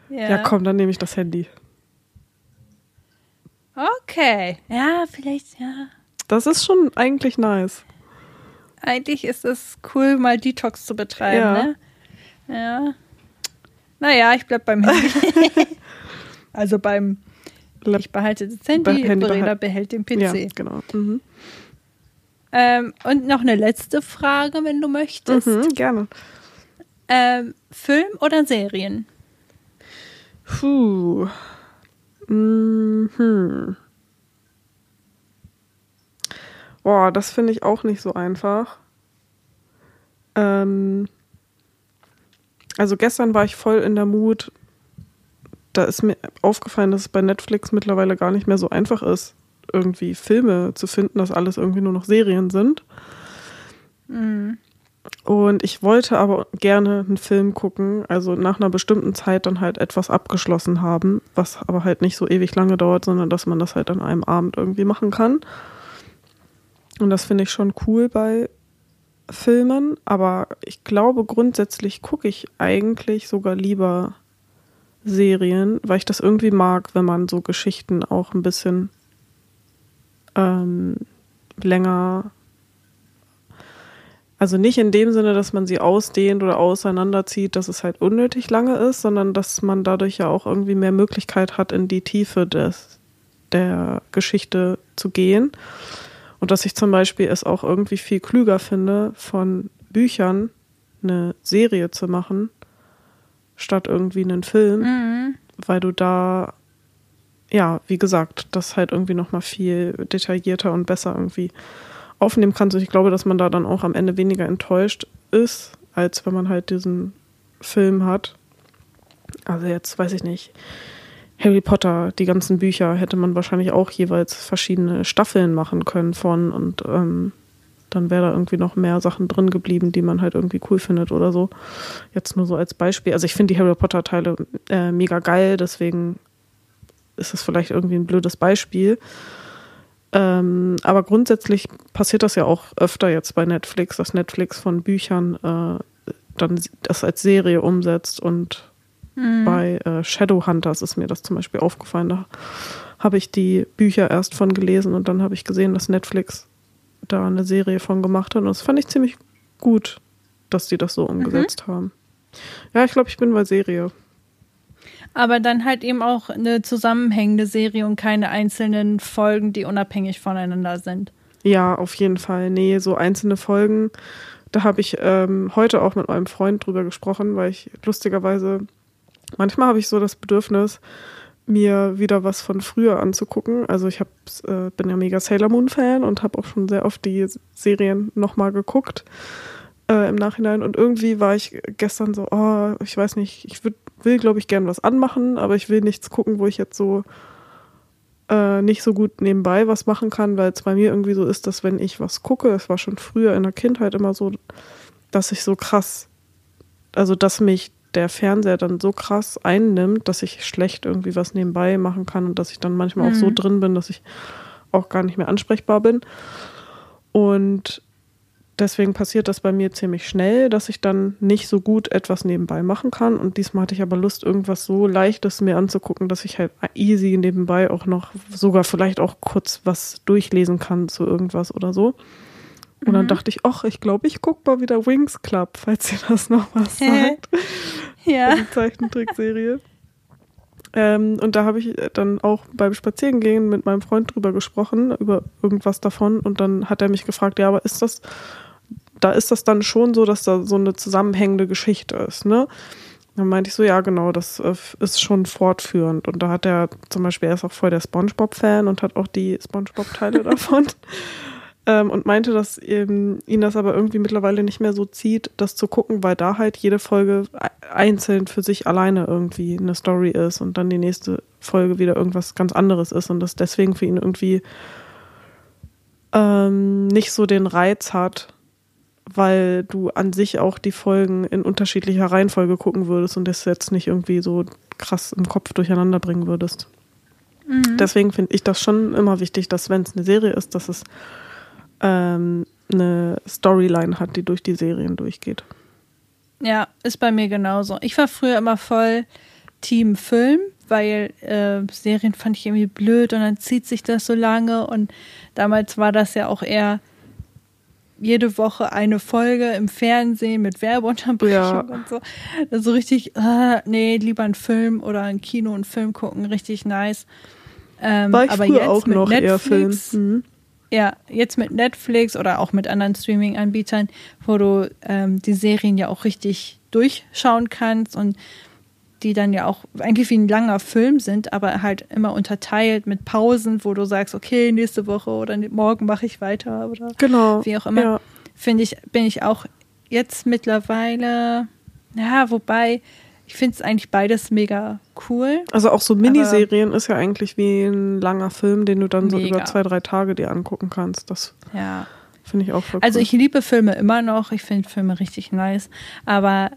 Ja. Ja, komm, dann nehme ich das Handy. Okay. Ja, vielleicht, ja. Das ist schon eigentlich nice. Eigentlich ist es cool, mal Detox zu betreiben, Ja. ne? Ja. Naja, ich bleib beim Handy. [LAUGHS] also beim, ich behalte das Handy, Be- Handy behal- behält den PC. Ja, genau. Mhm. Ähm, und noch eine letzte Frage, wenn du möchtest. Mhm, gerne. Ähm, Film oder Serien? Puh. Mhm. Boah, das finde ich auch nicht so einfach. Ähm, also gestern war ich voll in der Mut. Da ist mir aufgefallen, dass es bei Netflix mittlerweile gar nicht mehr so einfach ist, irgendwie Filme zu finden, dass alles irgendwie nur noch Serien sind. Und ich wollte aber gerne einen Film gucken, also nach einer bestimmten Zeit dann halt etwas abgeschlossen haben, was aber halt nicht so ewig lange dauert, sondern dass man das halt an einem Abend irgendwie machen kann. Und das finde ich schon cool bei Filmen, aber ich glaube grundsätzlich gucke ich eigentlich sogar lieber Serien, weil ich das irgendwie mag, wenn man so Geschichten auch ein bisschen ähm, länger also nicht in dem Sinne, dass man sie ausdehnt oder auseinanderzieht, dass es halt unnötig lange ist, sondern dass man dadurch ja auch irgendwie mehr Möglichkeit hat, in die Tiefe des, der Geschichte zu gehen. Und dass ich zum Beispiel es auch irgendwie viel klüger finde, von Büchern eine Serie zu machen, statt irgendwie einen Film, Mhm. weil du da, ja, wie gesagt, das halt irgendwie nochmal viel detaillierter und besser irgendwie aufnehmen kannst. Und ich glaube, dass man da dann auch am Ende weniger enttäuscht ist, als wenn man halt diesen Film hat. Also jetzt weiß ich nicht. Harry Potter, die ganzen Bücher hätte man wahrscheinlich auch jeweils verschiedene Staffeln machen können von und ähm, dann wäre da irgendwie noch mehr Sachen drin geblieben, die man halt irgendwie cool findet oder so. Jetzt nur so als Beispiel. Also ich finde die Harry Potter Teile äh, mega geil, deswegen ist es vielleicht irgendwie ein blödes Beispiel. Ähm, aber grundsätzlich passiert das ja auch öfter jetzt bei Netflix, dass Netflix von Büchern äh, dann das als Serie umsetzt und bei äh, Shadowhunters ist mir das zum Beispiel aufgefallen. Da habe ich die Bücher erst von gelesen und dann habe ich gesehen, dass Netflix da eine Serie von gemacht hat. Und das fand ich ziemlich gut, dass die das so umgesetzt haben. Ja, ich glaube, ich bin bei Serie. Aber dann halt eben auch eine zusammenhängende Serie und keine einzelnen Folgen, die unabhängig voneinander sind. Ja, auf jeden Fall. Nee, so einzelne Folgen. Da habe ich ähm, heute auch mit meinem Freund drüber gesprochen, weil ich lustigerweise, manchmal habe ich so das Bedürfnis, mir wieder was von früher anzugucken. Also ich hab, äh, bin ja mega Sailor Moon Fan und habe auch schon sehr oft die Serien nochmal geguckt äh, im Nachhinein. Und irgendwie war ich gestern so, oh, ich weiß nicht, ich würd, will, glaube ich, gern was anmachen, aber ich will nichts gucken, wo ich jetzt so äh, nicht so gut nebenbei was machen kann, weil es bei mir irgendwie so ist, dass wenn ich was gucke, es war schon früher in der Kindheit immer so, dass ich so krass, also dass mich der Fernseher dann so krass einnimmt, dass ich schlecht irgendwie was nebenbei machen kann und dass ich dann manchmal auch so drin bin, dass ich auch gar nicht mehr ansprechbar bin. Und deswegen passiert das bei mir ziemlich schnell, dass ich dann nicht so gut etwas nebenbei machen kann. Und diesmal hatte ich aber Lust, irgendwas so Leichtes mir anzugucken, dass ich halt easy nebenbei auch noch sogar vielleicht auch kurz was durchlesen kann zu irgendwas oder so. Und dann dachte ich, ach, ich glaube, ich gucke mal wieder Wings Club, falls ihr das noch was sagt. [LAUGHS] Ja. Die Zeichentrickserie. Ähm, und da habe ich dann auch beim Spazierengehen mit meinem Freund drüber gesprochen, über irgendwas davon. Und dann hat er mich gefragt, ja, aber ist das, da ist das dann schon so, dass da so eine zusammenhängende Geschichte ist, ne? Dann meinte ich so, ja, genau, das äh, ist schon fortführend. Und da hat er zum Beispiel, er ist auch voll der Spongebob-Fan und hat auch die Spongebob-Teile [LAUGHS] davon. Ähm, und meinte, dass ähm, ihn das aber irgendwie mittlerweile nicht mehr so zieht, das zu gucken, weil da halt jede Folge einzeln für sich alleine irgendwie eine Story ist und dann die nächste Folge wieder irgendwas ganz anderes ist und das deswegen für ihn irgendwie ähm, nicht so den Reiz hat, weil du an sich auch die Folgen in unterschiedlicher Reihenfolge gucken würdest und das jetzt nicht irgendwie so krass im Kopf durcheinander bringen würdest. Mhm. Deswegen finde ich das schon immer wichtig, dass wenn es eine Serie ist, dass es ähm, eine Storyline hat, die durch die Serien durchgeht. Ja, ist bei mir genauso. Ich war früher immer voll Team Film, weil äh, Serien fand ich irgendwie blöd und dann zieht sich das so lange und damals war das ja auch eher jede Woche eine Folge im Fernsehen mit Werbeunterbrechung ja. und so. Also richtig, äh, nee, lieber einen Film oder ein Kino und Film gucken, richtig nice. Ähm, War ich aber jetzt auch mit noch Netflix, eher Film. Mhm. Ja, jetzt mit Netflix oder auch mit anderen Streaming-Anbietern, wo du ähm, die Serien ja auch richtig durchschauen kannst und die dann ja auch eigentlich wie ein langer Film sind, aber halt immer unterteilt mit Pausen, wo du sagst, okay, nächste Woche oder morgen mache ich weiter oder genau, wie auch immer. Ja. Finde ich, bin ich auch jetzt mittlerweile, ja, wobei ich finde es eigentlich beides mega cool. Also auch so Miniserien ist ja eigentlich wie ein langer Film, den du dann mega. so über zwei, drei Tage dir angucken kannst. Das ja. finde ich auch voll Also ich liebe Filme immer noch. Ich finde Filme richtig nice. Aber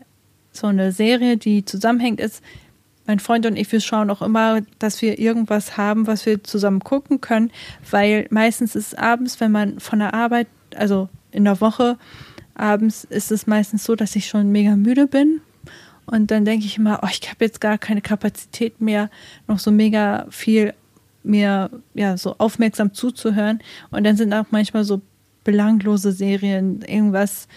so eine Serie, die zusammenhängt, ist, mein Freund und ich, wir schauen auch immer, dass wir irgendwas haben, was wir zusammen gucken können, weil meistens ist es abends, wenn man von der Arbeit, also in der Woche, abends ist es meistens so, dass ich schon mega müde bin und dann denke ich immer, oh, ich habe jetzt gar keine Kapazität mehr, noch so mega viel mir ja so aufmerksam zuzuhören. Und dann sind auch manchmal so belanglose Serien, irgendwas,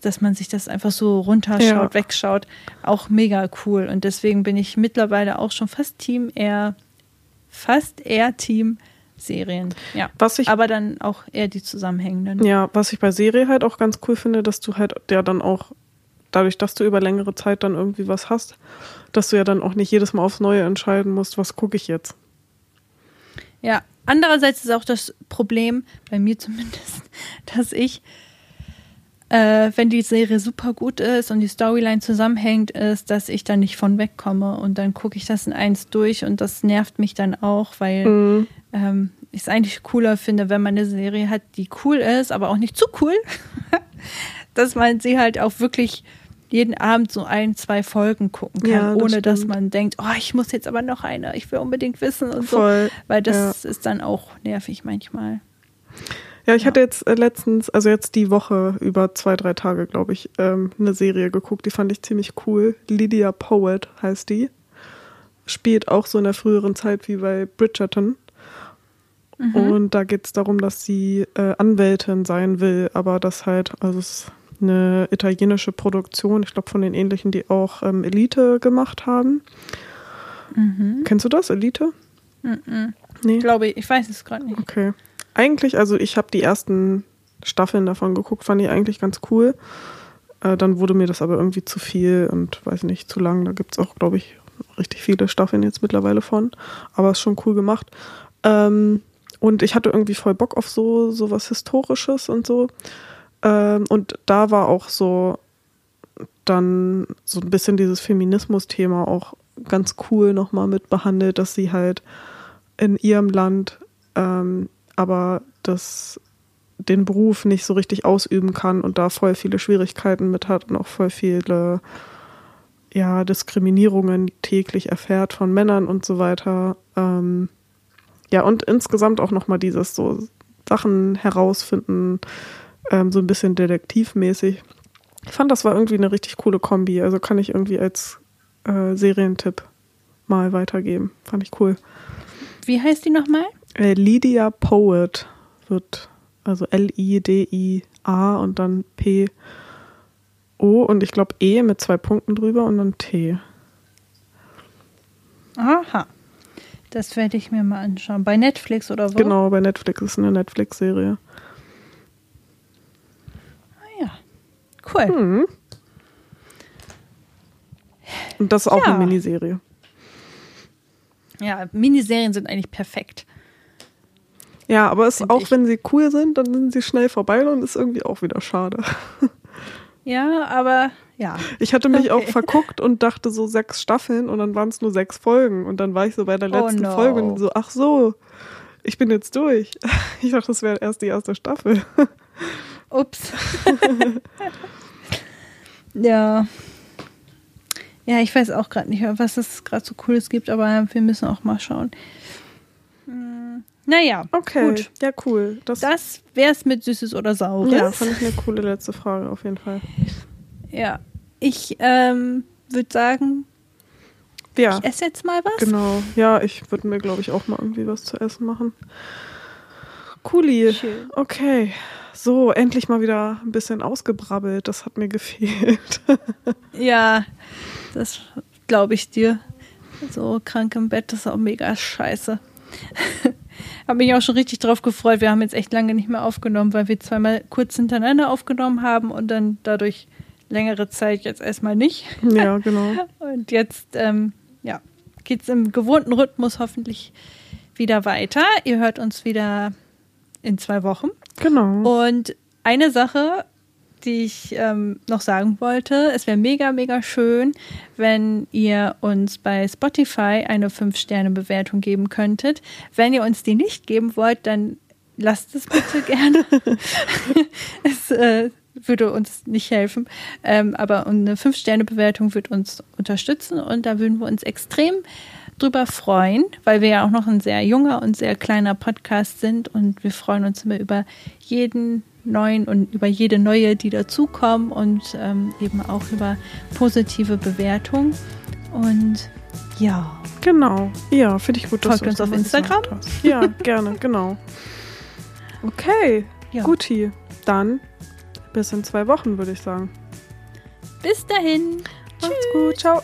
dass man sich das einfach so runterschaut, ja. wegschaut, auch mega cool. Und deswegen bin ich mittlerweile auch schon fast Team eher, fast eher Team Serien. Ja. Was ich, aber dann auch eher die zusammenhängenden. Ja, was ich bei Serie halt auch ganz cool finde, dass du halt ja dann auch dadurch, dass du über längere Zeit dann irgendwie was hast, dass du ja dann auch nicht jedes Mal aufs Neue entscheiden musst, was gucke ich jetzt. Ja, andererseits ist auch das Problem, bei mir [LAUGHS] zumindest, dass ich, äh, wenn die Serie super gut ist und die Storyline zusammenhängt, ist, dass ich dann nicht von wegkomme und dann gucke ich das in eins durch und das nervt mich dann auch, weil mhm. ähm, ich es eigentlich cooler finde, wenn man eine Serie hat, die cool ist, aber auch nicht zu cool, [LAUGHS] dass man sie halt auch wirklich jeden Abend so ein, zwei Folgen gucken kann, ja, das ohne stimmt. dass man denkt, oh, ich muss jetzt aber noch eine, ich will unbedingt wissen und Voll. so. Weil das ja. ist dann auch nervig manchmal. Ja, ich ja. hatte jetzt äh, letztens, also jetzt die Woche über zwei, drei Tage, glaube ich, ähm, eine Serie geguckt, die fand ich ziemlich cool. Lydia Poet heißt die. Spielt auch so in der früheren Zeit wie bei Bridgerton. Mhm. Und da geht es darum, dass sie äh, Anwältin sein will, aber das halt, also es eine italienische Produktion, ich glaube von den ähnlichen, die auch ähm, Elite gemacht haben. Mhm. Kennst du das, Elite? Mhm. Nee. Ich glaube, ich weiß es gerade nicht. Okay. Eigentlich, also ich habe die ersten Staffeln davon geguckt, fand ich eigentlich ganz cool. Äh, dann wurde mir das aber irgendwie zu viel und weiß nicht, zu lang. Da gibt es auch, glaube ich, richtig viele Staffeln jetzt mittlerweile von. Aber ist schon cool gemacht. Ähm, und ich hatte irgendwie voll Bock auf so, so was Historisches und so. Ähm, und da war auch so dann so ein bisschen dieses Feminismus-Thema auch ganz cool nochmal mit behandelt, dass sie halt in ihrem Land ähm, aber das den Beruf nicht so richtig ausüben kann und da voll viele Schwierigkeiten mit hat und auch voll viele ja, Diskriminierungen täglich erfährt von Männern und so weiter. Ähm, ja, und insgesamt auch nochmal dieses so Sachen herausfinden, ähm, so ein bisschen detektivmäßig. Ich fand, das war irgendwie eine richtig coole Kombi. Also kann ich irgendwie als äh, Serientipp mal weitergeben. Fand ich cool. Wie heißt die nochmal? Äh, Lydia Poet wird, also L-I-D-I-A und dann P-O und ich glaube E mit zwei Punkten drüber und dann T. Aha. Das werde ich mir mal anschauen. Bei Netflix oder wo? Genau, bei Netflix. Ist eine Netflix-Serie. Cool. Mhm. Und das ist auch ja. eine Miniserie. Ja, Miniserien sind eigentlich perfekt. Ja, aber es, auch ich. wenn sie cool sind, dann sind sie schnell vorbei und ist irgendwie auch wieder schade. [LAUGHS] Ja, aber ja. Ich hatte mich auch Okay. verguckt und dachte so sechs Staffeln und dann waren es nur sechs Folgen. Und dann war ich so bei der Oh letzten no. Folge und so, ach so, ich bin jetzt durch. [LAUGHS] Ich dachte, das wäre erst die erste Staffel. [LAUGHS] Ups. Ja. Ja, ich weiß auch gerade nicht, was es gerade so Cooles gibt, aber wir müssen auch mal schauen. Hm, Naja, Okay, gut. ja, cool. Das, Das wär's mit Süßes oder Saures. ja, fand ich eine coole letzte Frage auf jeden Fall. Ja. Ich ähm, würde sagen, Ja, ich esse jetzt mal was. genau. Ja, ich würde mir, glaube ich, auch mal irgendwie was zu essen machen. Cooli. Schön. Okay. So, endlich mal wieder ein bisschen ausgebrabbelt. Das hat mir gefehlt. [LAUGHS] Ja, das glaube ich dir. So krank im Bett, das ist auch mega scheiße. [LAUGHS] Habe mich auch schon richtig drauf gefreut. Wir haben jetzt echt lange nicht mehr aufgenommen, weil wir zweimal kurz hintereinander aufgenommen haben und dann dadurch längere Zeit jetzt erstmal nicht. ja, [LAUGHS] genau. Und jetzt, ähm, ja, geht es im gewohnten Rhythmus hoffentlich wieder weiter. Ihr hört uns wieder in zwei Wochen. Genau. Und eine Sache, die ich ähm, noch sagen wollte, es wäre mega, mega schön, wenn ihr uns bei Spotify eine 5-Sterne-Bewertung geben könntet. Wenn ihr uns die nicht geben wollt, dann lasst es bitte [LAUGHS] gerne. [LAUGHS] es äh, würde uns nicht helfen. Ähm, aber eine 5-Sterne-Bewertung wird uns unterstützen und da würden wir uns extrem drüber freuen, weil wir ja auch noch ein sehr junger und sehr kleiner Podcast sind und wir freuen uns immer über jeden neuen und über jede neue, die dazukommen und ähm, eben auch über positive Bewertungen. Und ja, Genau. Ja, finde ich gut, dass Folgt uns auf Instagram. Ja, [LAUGHS] gerne, genau. Okay, Ja. guti. Dann bis in zwei Wochen, würde ich sagen. bis dahin. Macht's gut. Ciao.